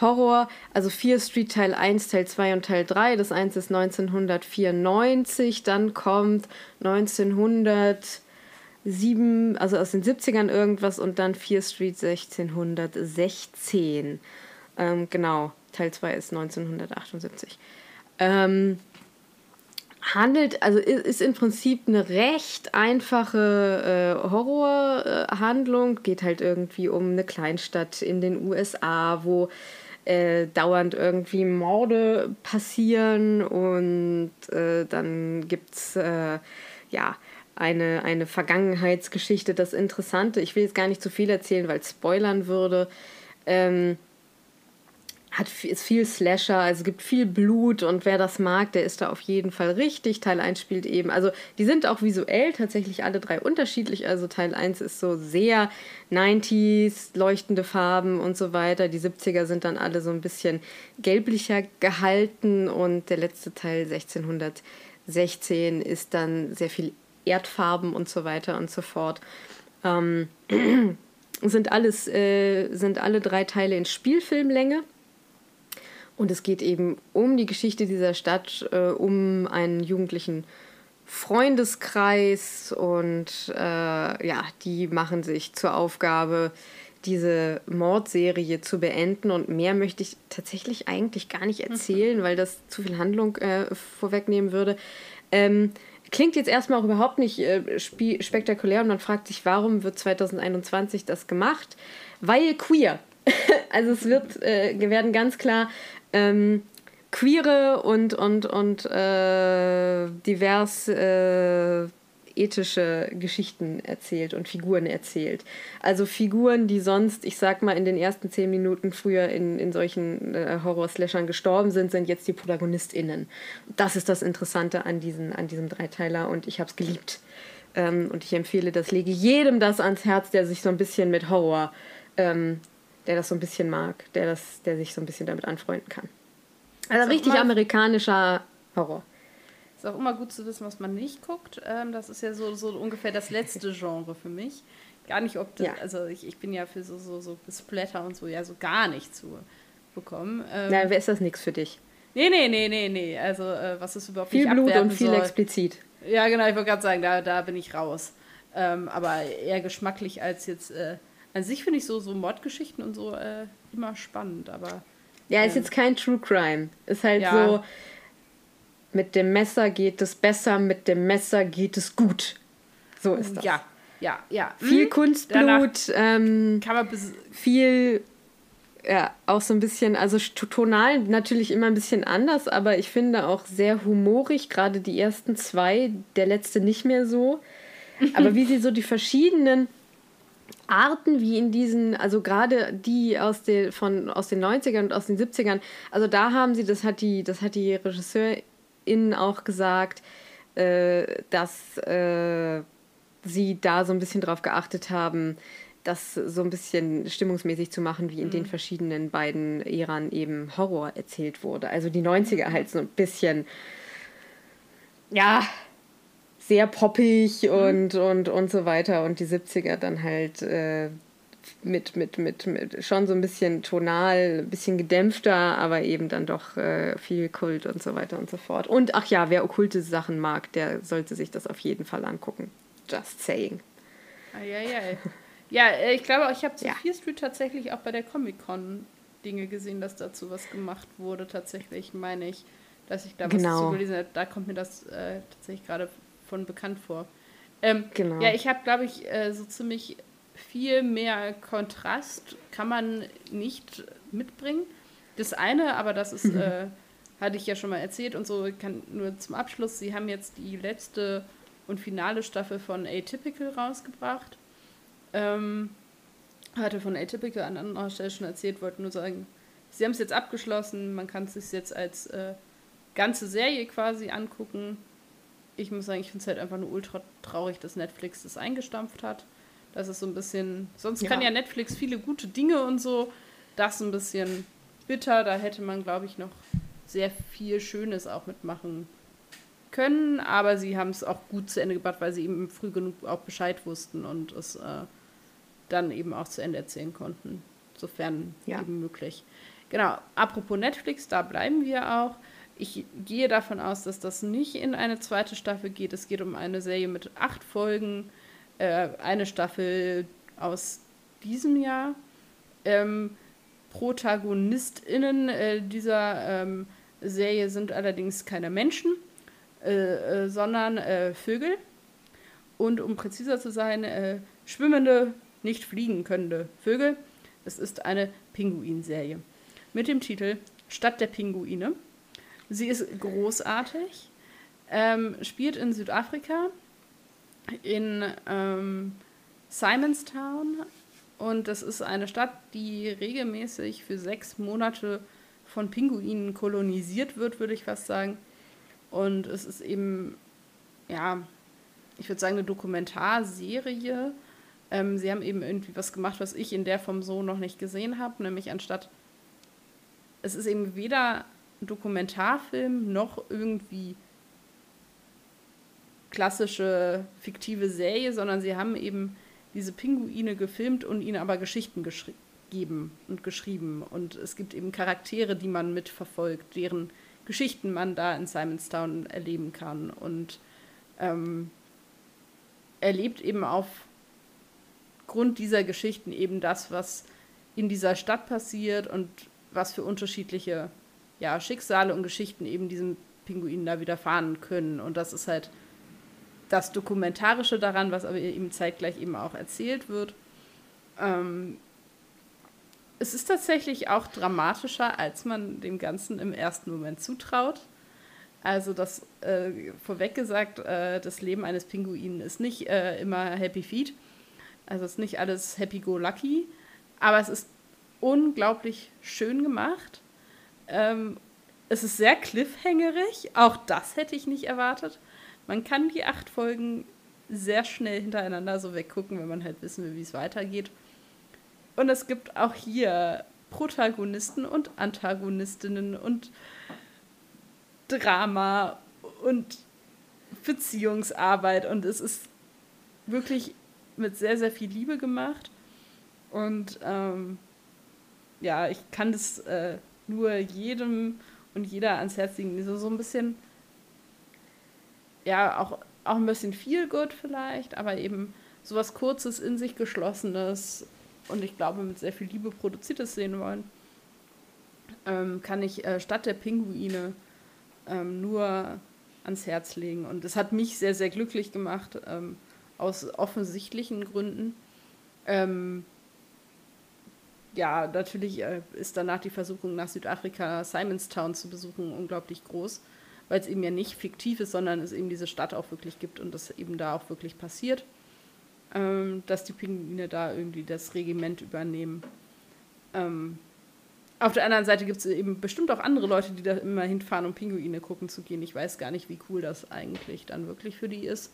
Horror, also Fear Street Teil 1, Teil 2 und Teil 3. Das 1 ist 1994, dann kommt 1907, also aus den 70ern irgendwas und dann Fear Street 1616. Ähm, genau, Teil 2 ist 1978. Ähm, handelt, also ist im Prinzip eine recht einfache äh, Horrorhandlung. Geht halt irgendwie um eine Kleinstadt in den USA, wo äh, dauernd irgendwie Morde passieren und äh, dann gibt es äh, ja eine, eine Vergangenheitsgeschichte. Das Interessante, ich will jetzt gar nicht zu viel erzählen, weil es spoilern würde. Ähm, hat, ist viel Slasher, also es gibt viel Blut und wer das mag, der ist da auf jeden Fall richtig. Teil 1 spielt eben, also die sind auch visuell tatsächlich alle drei unterschiedlich. Also Teil 1 ist so sehr 90s, leuchtende Farben und so weiter. Die 70er sind dann alle so ein bisschen gelblicher gehalten und der letzte Teil 1616 ist dann sehr viel Erdfarben und so weiter und so fort. Ähm, sind alles, äh, sind alle drei Teile in Spielfilmlänge. Und es geht eben um die Geschichte dieser Stadt, äh, um einen jugendlichen Freundeskreis und äh, ja, die machen sich zur Aufgabe, diese Mordserie zu beenden. Und mehr möchte ich tatsächlich eigentlich gar nicht erzählen, weil das zu viel Handlung äh, vorwegnehmen würde. Ähm, klingt jetzt erstmal auch überhaupt nicht äh, spektakulär und man fragt sich, warum wird 2021 das gemacht? Weil queer. also es wird, äh, werden ganz klar ähm, queere und, und, und äh, divers äh, ethische Geschichten erzählt und Figuren erzählt. Also Figuren, die sonst, ich sag mal, in den ersten zehn Minuten früher in, in solchen äh, Horror-Slashern gestorben sind, sind jetzt die ProtagonistInnen. Das ist das Interessante an, diesen, an diesem Dreiteiler und ich habe es geliebt. Ähm, und ich empfehle das, lege jedem das ans Herz, der sich so ein bisschen mit Horror ähm, der das so ein bisschen mag, der, das, der sich so ein bisschen damit anfreunden kann. Also richtig immer, amerikanischer Horror. Ist auch immer gut zu wissen, was man nicht guckt. Ähm, das ist ja so, so ungefähr das letzte Genre für mich. Gar nicht, ob das, ja. also ich, ich bin ja für so, so, so Splatter und so ja so gar nicht zu bekommen. Ähm, Na, ist das nichts für dich? Nee, nee, nee, nee, nee. Also äh, was ist überhaupt viel nicht Blut und viel soll. explizit. Ja, genau, ich wollte gerade sagen, da, da bin ich raus. Ähm, aber eher geschmacklich als jetzt äh, an sich finde ich so, so Mordgeschichten und so äh, immer spannend, aber. Ja, ist ähm, jetzt kein True Crime. Ist halt ja. so, mit dem Messer geht es besser, mit dem Messer geht es gut. So ist das. Ja, Ja, ja. Viel hm. Kunstblut, ähm, Kann man viel, ja, auch so ein bisschen, also tonal natürlich immer ein bisschen anders, aber ich finde auch sehr humorig, gerade die ersten zwei, der letzte nicht mehr so. Aber wie sie so die verschiedenen Arten, wie in diesen, also gerade die aus, den von, aus den 90ern und aus den 70ern, also da haben sie, das hat die, das hat die Regisseurin auch gesagt, äh, dass äh, sie da so ein bisschen drauf geachtet haben, das so ein bisschen stimmungsmäßig zu machen, wie in den verschiedenen beiden Äran eben Horror erzählt wurde. Also die 90er halt so ein bisschen, ja, sehr poppig und, und, und so weiter und die 70er dann halt äh, mit, mit, mit, mit schon so ein bisschen tonal, ein bisschen gedämpfter, aber eben dann doch äh, viel Kult und so weiter und so fort. Und ach ja, wer okkulte Sachen mag, der sollte sich das auf jeden Fall angucken. Just saying. Eieiei. Ja, äh, ich glaube, ich habe zu Ja. Fear Street tatsächlich auch bei der Comic-Con Dinge gesehen, dass dazu was gemacht wurde. Tatsächlich meine ich, dass ich da was Genau. dazu gelesen habe. Da kommt mir das äh, tatsächlich gerade von bekannt vor. Ähm, Genau. Ja, ich habe, glaube ich, äh, so ziemlich viel mehr Kontrast kann man nicht mitbringen. Das eine, aber das ist, äh, hatte ich ja schon mal erzählt und so, ich kann nur zum Abschluss, sie haben jetzt die letzte und finale Staffel von Atypical rausgebracht. Ähm, hatte von Atypical an anderer Stelle schon erzählt, wollte nur sagen, sie haben es jetzt abgeschlossen, man kann es sich jetzt als äh, ganze Serie quasi angucken. Ich muss sagen, ich finde es halt einfach nur ultra traurig, dass Netflix das eingestampft hat. Das ist so ein bisschen, sonst Ja. kann ja Netflix viele gute Dinge und so. Das ein bisschen bitter, da hätte man, glaube ich, noch sehr viel Schönes auch mitmachen können, aber sie haben es auch gut zu Ende gebracht, weil sie eben früh genug auch Bescheid wussten und es äh, dann eben auch zu Ende erzählen konnten, sofern Ja. eben möglich. Genau, apropos Netflix, da bleiben wir auch. Ich gehe davon aus, dass das nicht in eine zweite Staffel geht. Es geht um eine Serie mit acht Folgen, äh, eine Staffel aus diesem Jahr. Ähm, ProtagonistInnen äh, dieser ähm, Serie sind allerdings keine Menschen, äh, äh, sondern äh, Vögel. Und um präziser zu sein, äh, schwimmende, nicht fliegen könnende Vögel. Es ist eine Pinguinserie mit dem Titel Stadt der Pinguine. Sie ist großartig, ähm, spielt in Südafrika, in ähm, Simonstown. Und das ist eine Stadt, die regelmäßig für sechs Monate von Pinguinen kolonisiert wird, würde ich fast sagen. Und es ist eben, ja, ich würde sagen, eine Dokumentarserie. Ähm, sie haben eben irgendwie was gemacht, was ich in der Form so noch nicht gesehen habe, nämlich anstatt, es ist eben weder Dokumentarfilm noch irgendwie klassische fiktive Serie, sondern sie haben eben diese Pinguine gefilmt und ihnen aber Geschichten gegeben und geschrieben. Und es gibt eben Charaktere, die man mitverfolgt, deren Geschichten man da in Simonstown erleben kann. Und ähm, erlebt eben aufgrund dieser Geschichten eben das, was in dieser Stadt passiert und was für unterschiedliche ja, Schicksale und Geschichten eben diesen Pinguinen da widerfahren können. Und das ist halt das Dokumentarische daran, was aber eben zeitgleich eben auch erzählt wird. Ähm, es ist tatsächlich auch dramatischer, als man dem Ganzen im ersten Moment zutraut. Also das äh, vorweg gesagt, äh, das Leben eines Pinguinen ist nicht äh, immer Happy Feet. Also es ist nicht alles Happy Go Lucky, aber es ist unglaublich schön gemacht. Ähm, es ist sehr cliffhangerig, auch das hätte ich nicht erwartet. Man kann die acht Folgen sehr schnell hintereinander so weggucken, wenn man halt wissen will, wie es weitergeht. Und es gibt auch hier Protagonisten und Antagonistinnen und Drama und Beziehungsarbeit und es ist wirklich mit sehr, sehr viel Liebe gemacht. Und ähm, ja, ich kann das äh, nur jedem und jeder ans Herz legen, so, so ein bisschen, ja, auch, auch ein bisschen viel gut vielleicht, aber eben sowas Kurzes, in sich Geschlossenes und ich glaube mit sehr viel Liebe produziertes sehen wollen, ähm, kann ich äh, Stadt der Pinguine ähm, nur ans Herz legen. Und es hat mich sehr, sehr glücklich gemacht. Ähm, aus offensichtlichen Gründen. Ähm, ja, natürlich äh, ist danach die Versuchung, nach Südafrika Simonstown zu besuchen, unglaublich groß, weil es eben ja nicht fiktiv ist, sondern es eben diese Stadt auch wirklich gibt und das eben da auch wirklich passiert, ähm, dass die Pinguine da irgendwie das Regiment übernehmen. Ähm, auf der anderen Seite gibt es eben bestimmt auch andere Leute, die da immer hinfahren, um Pinguine gucken zu gehen. Ich weiß gar nicht, wie cool das eigentlich dann wirklich für die ist.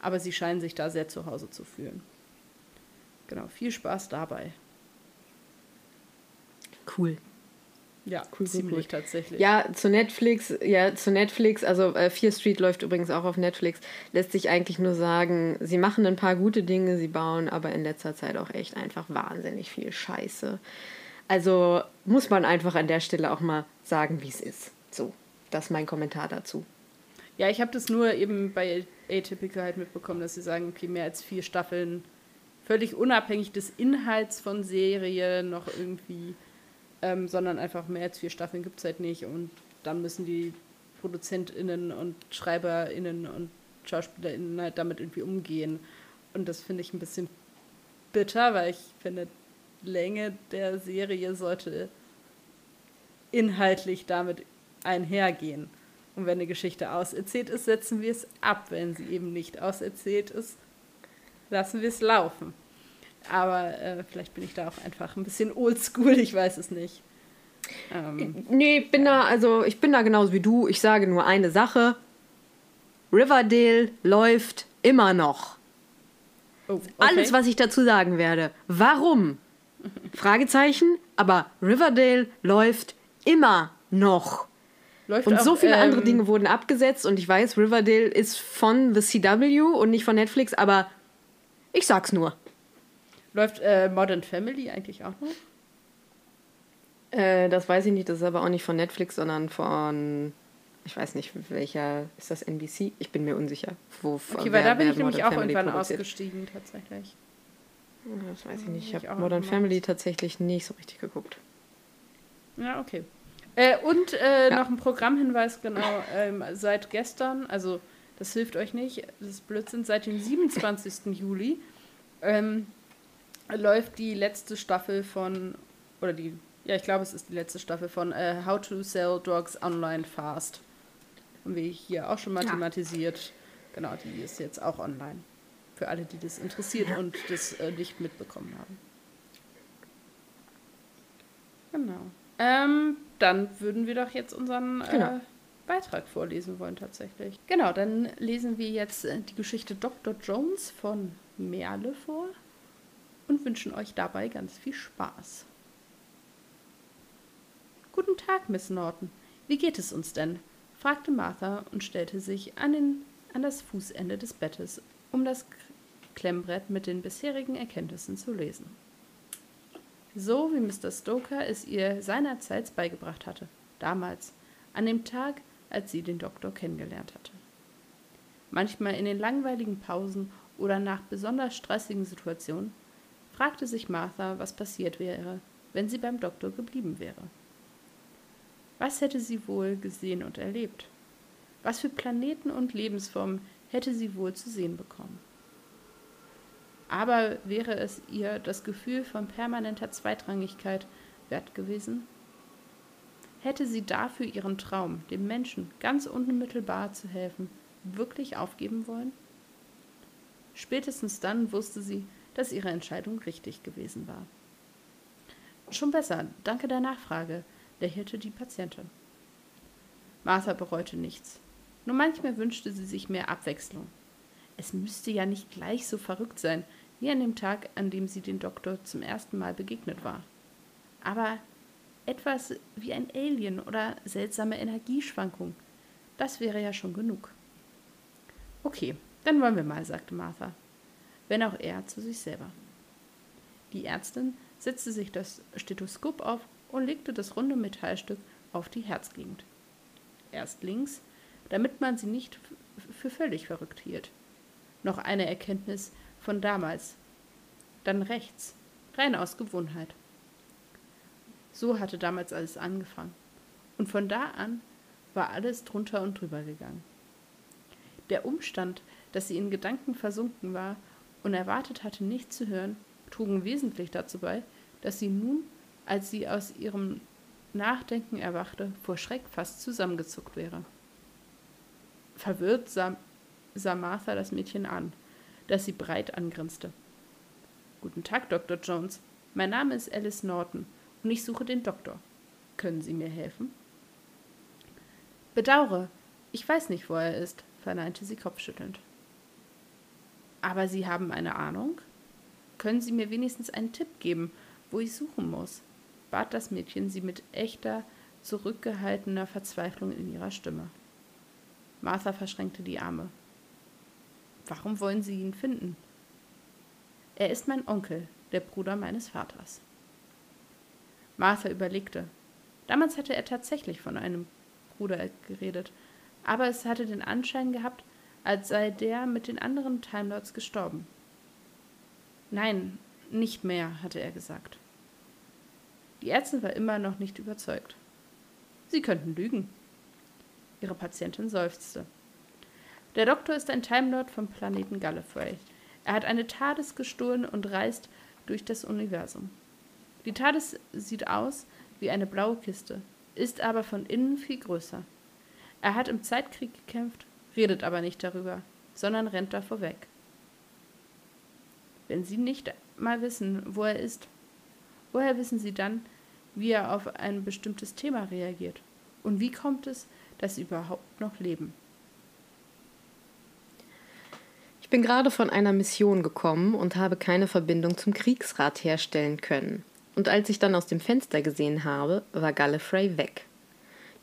Aber sie scheinen sich da sehr zu Hause zu fühlen. Genau, viel Spaß dabei. Cool. Ja, cool, ziemlich cool. tatsächlich. Ja, zu Netflix, ja, zu Netflix, also äh, Fear Street läuft übrigens auch auf Netflix, lässt sich eigentlich nur sagen, sie machen ein paar gute Dinge, sie bauen aber in letzter Zeit auch echt einfach wahnsinnig viel Scheiße. Also muss man einfach an der Stelle auch mal sagen, wie es ist. So, das ist mein Kommentar dazu. Ja, ich habe das nur eben bei Atypical halt mitbekommen, dass sie sagen, okay, mehr als vier Staffeln, völlig unabhängig des Inhalts von Serie noch irgendwie, ähm, sondern einfach mehr als vier Staffeln gibt es halt nicht und dann müssen die ProduzentInnen und SchreiberInnen und SchauspielerInnen halt damit irgendwie umgehen. Und das finde ich ein bisschen bitter, weil ich finde, Länge der Serie sollte inhaltlich damit einhergehen. Und wenn eine Geschichte auserzählt ist, setzen wir es ab. Wenn sie eben nicht auserzählt ist, lassen wir es laufen. Aber äh, vielleicht bin ich da auch einfach ein bisschen oldschool, ich weiß es nicht. Ähm, nee, ich bin da, also ich bin da genauso wie du. Ich sage nur eine Sache. Riverdale läuft immer noch. Oh, okay. Alles, was ich dazu sagen werde. Warum Fragezeichen, aber Riverdale läuft immer noch. Läuft und auch, so viele ähm, andere Dinge wurden abgesetzt und ich weiß, Riverdale ist von The CW und nicht von Netflix, aber ich sag's nur. Läuft äh, Modern Family eigentlich auch noch? Äh, das weiß ich nicht, das ist aber auch nicht von Netflix, sondern von, ich weiß nicht, welcher, ist das NBC? Ich bin mir unsicher. Wo, okay, weil da bin ich nämlich auch Family irgendwann produziert. ausgestiegen, tatsächlich. Das weiß ich nicht. Ich habe Modern Family tatsächlich nicht so richtig geguckt. Ja, okay. Äh, und äh, ja. noch ein Programmhinweis, genau, ähm, seit gestern, also das hilft euch nicht, das ist Blödsinn, seit dem 27. Juli ähm, läuft die letzte Staffel von, oder die, ja, ich glaube, es ist die letzte Staffel von äh, How to Sell Dogs Online Fast. Haben wir hier auch schon mal ja. thematisiert. Genau, die ist jetzt auch online. Für alle, die das interessiert und das äh, nicht mitbekommen haben. Genau. Ähm, dann würden wir doch jetzt unseren äh, genau. Beitrag vorlesen wollen, tatsächlich. Genau, dann lesen wir jetzt äh, die Geschichte Dr. Jones von Merle vor und wünschen euch dabei ganz viel Spaß. Guten Tag, Miss Norton. Wie geht es uns denn? fragte Martha und stellte sich an, den, an das Fußende des Bettes, um das Klemmbrett mit den bisherigen Erkenntnissen zu lesen. So wie Mr. Stoker es ihr seinerzeit beigebracht hatte, damals, an dem Tag, als sie den Doktor kennengelernt hatte. Manchmal in den langweiligen Pausen oder nach besonders stressigen Situationen fragte sich Martha, was passiert wäre, wenn sie beim Doktor geblieben wäre. Was hätte sie wohl gesehen und erlebt? Was für Planeten und Lebensformen hätte sie wohl zu sehen bekommen? Aber wäre es ihr das Gefühl von permanenter Zweitrangigkeit wert gewesen? Hätte sie dafür ihren Traum, dem Menschen ganz unmittelbar zu helfen, wirklich aufgeben wollen? Spätestens dann wusste sie, dass ihre Entscheidung richtig gewesen war. Schon besser, danke der Nachfrage, lächelte die Patientin. Martha bereute nichts. Nur manchmal wünschte sie sich mehr Abwechslung. Es müsste ja nicht gleich so verrückt sein, wie an dem Tag, an dem sie den Doktor zum ersten Mal begegnet war. Aber etwas wie ein Alien oder seltsame Energieschwankung, das wäre ja schon genug. Okay, dann wollen wir mal, sagte Martha, wenn auch er zu sich selber. Die Ärztin setzte sich das Stethoskop auf und legte das runde Metallstück auf die Herzgegend. Erst links, damit man sie nicht für völlig verrückt hielt. Noch eine Erkenntnis, von damals. Dann rechts, rein aus Gewohnheit. So hatte damals alles angefangen. Und von da an war alles drunter und drüber gegangen. Der Umstand, dass sie in Gedanken versunken war und erwartet hatte, nichts zu hören, trugen wesentlich dazu bei, dass sie nun, als sie aus ihrem Nachdenken erwachte, vor Schreck fast zusammengezuckt wäre. Verwirrt sah, sah Martha das Mädchen an, das sie breit angrinste. Guten Tag, Dr. Jones. Mein Name ist Alice Norton und ich suche den Doktor. Können Sie mir helfen? Bedaure, ich weiß nicht, wo er ist, verneinte sie kopfschüttelnd. Aber Sie haben eine Ahnung? Können Sie mir wenigstens einen Tipp geben, wo ich suchen muss? bat das Mädchen sie mit echter, zurückgehaltener Verzweiflung in ihrer Stimme. Martha verschränkte die Arme. Warum wollen Sie ihn finden? Er ist mein Onkel, der Bruder meines Vaters. Martha überlegte. Damals hatte er tatsächlich von einem Bruder geredet, aber es hatte den Anschein gehabt, als sei der mit den anderen Timelords gestorben. Nein, nicht mehr, hatte er gesagt. Die Ärztin war immer noch nicht überzeugt. Sie könnten lügen. Ihre Patientin seufzte. Der Doktor ist ein Timelord vom Planeten Gallifrey. Er hat eine TARDIS gestohlen und reist durch das Universum. Die TARDIS sieht aus wie eine blaue Kiste, ist aber von innen viel größer. Er hat im Zeitkrieg gekämpft, redet aber nicht darüber, sondern rennt davor weg. Wenn Sie nicht mal wissen, wo er ist, woher wissen Sie dann, wie er auf ein bestimmtes Thema reagiert? Und wie kommt es, dass Sie überhaupt noch leben? Ich bin gerade von einer Mission gekommen und habe keine Verbindung zum Kriegsrat herstellen können. Und als ich dann aus dem Fenster gesehen habe, war Gallifrey weg.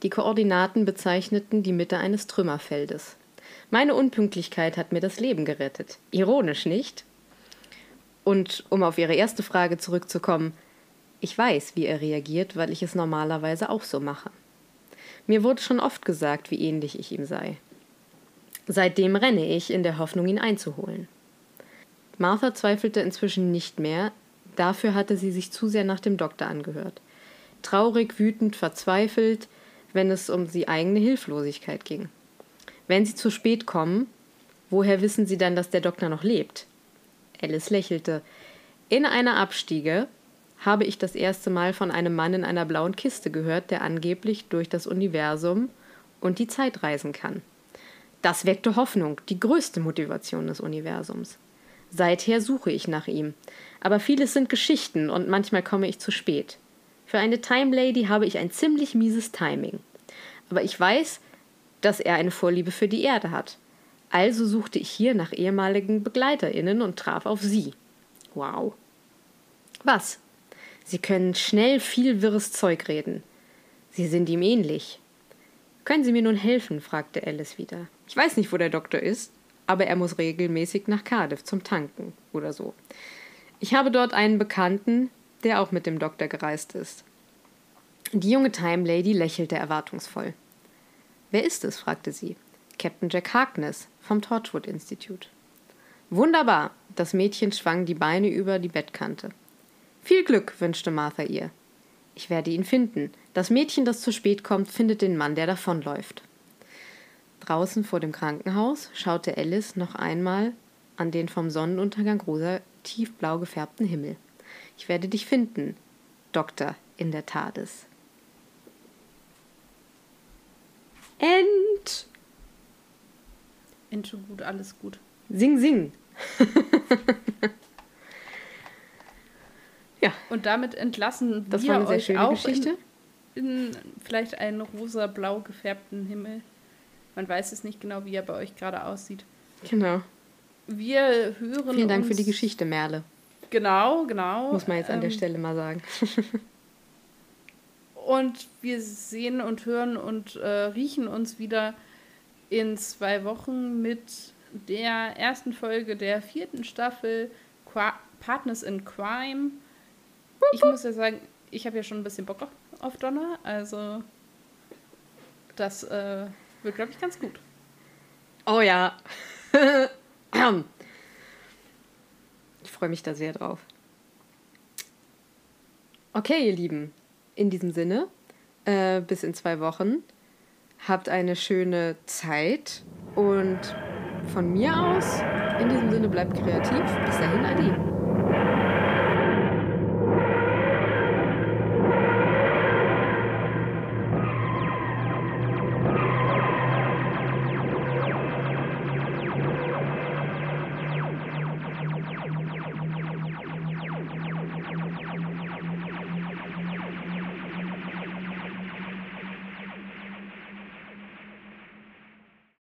Die Koordinaten bezeichneten die Mitte eines Trümmerfeldes. Meine Unpünktlichkeit hat mir das Leben gerettet. Ironisch, nicht? Und um auf Ihre erste Frage zurückzukommen, ich weiß, wie er reagiert, weil ich es normalerweise auch so mache. Mir wurde schon oft gesagt, wie ähnlich ich ihm sei. Seitdem renne ich in der Hoffnung, ihn einzuholen. Martha zweifelte inzwischen nicht mehr, dafür hatte sie sich zu sehr nach dem Doktor angehört. Traurig, wütend, verzweifelt, wenn es um die eigene Hilflosigkeit ging. Wenn sie zu spät kommen, woher wissen sie dann, dass der Doktor noch lebt? Alice lächelte. In einer Abstiege habe ich das erste Mal von einem Mann in einer blauen Kiste gehört, der angeblich durch das Universum und die Zeit reisen kann. Das weckte Hoffnung, die größte Motivation des Universums. Seither suche ich nach ihm. Aber vieles sind Geschichten und manchmal komme ich zu spät. Für eine Time Lady habe ich ein ziemlich mieses Timing. Aber ich weiß, dass er eine Vorliebe für die Erde hat. Also suchte ich hier nach ehemaligen BegleiterInnen und traf auf sie. Wow. Was? Sie können schnell viel wirres Zeug reden. Sie sind ihm ähnlich. Können Sie mir nun helfen? fragte Alice wieder. Ich weiß nicht, wo der Doktor ist, aber er muss regelmäßig nach Cardiff zum Tanken oder so. Ich habe dort einen Bekannten, der auch mit dem Doktor gereist ist. Die junge Time Lady lächelte erwartungsvoll. Wer ist es? fragte sie. Captain Jack Harkness vom Torchwood Institute. Wunderbar. Das Mädchen schwang die Beine über die Bettkante. Viel Glück, wünschte Martha ihr. Ich werde ihn finden. Das Mädchen, das zu spät kommt, findet den Mann, der davonläuft. Draußen vor dem Krankenhaus schaute Alice noch einmal an den vom Sonnenuntergang rosa tiefblau gefärbten Himmel. Ich werde dich finden, Doktor in der TARDIS. End. End schon gut, alles gut. Sing, sing. Ja. Und damit entlassen das wir war eine sehr euch auch Geschichte. In, in vielleicht einen rosa-blau gefärbten Himmel. Man weiß es nicht genau, wie er bei euch gerade aussieht. Genau. Wir hören Vielen Dank für die Geschichte, Merle. Genau, genau. Muss man jetzt an der Ähm, Stelle mal sagen. Und wir sehen und hören und äh, riechen uns wieder in zwei Wochen mit der ersten Folge der vierten Staffel Qua Partners in Crime. Ich muss ja sagen, ich habe ja schon ein bisschen Bock auf, Donner, also das äh, wird, glaube ich, ganz gut. Oh ja. ich freue mich da sehr drauf. Okay, ihr Lieben. In diesem Sinne, äh, bis in zwei Wochen. Habt eine schöne Zeit und von mir aus, in diesem Sinne bleibt kreativ. Bis dahin, Adi.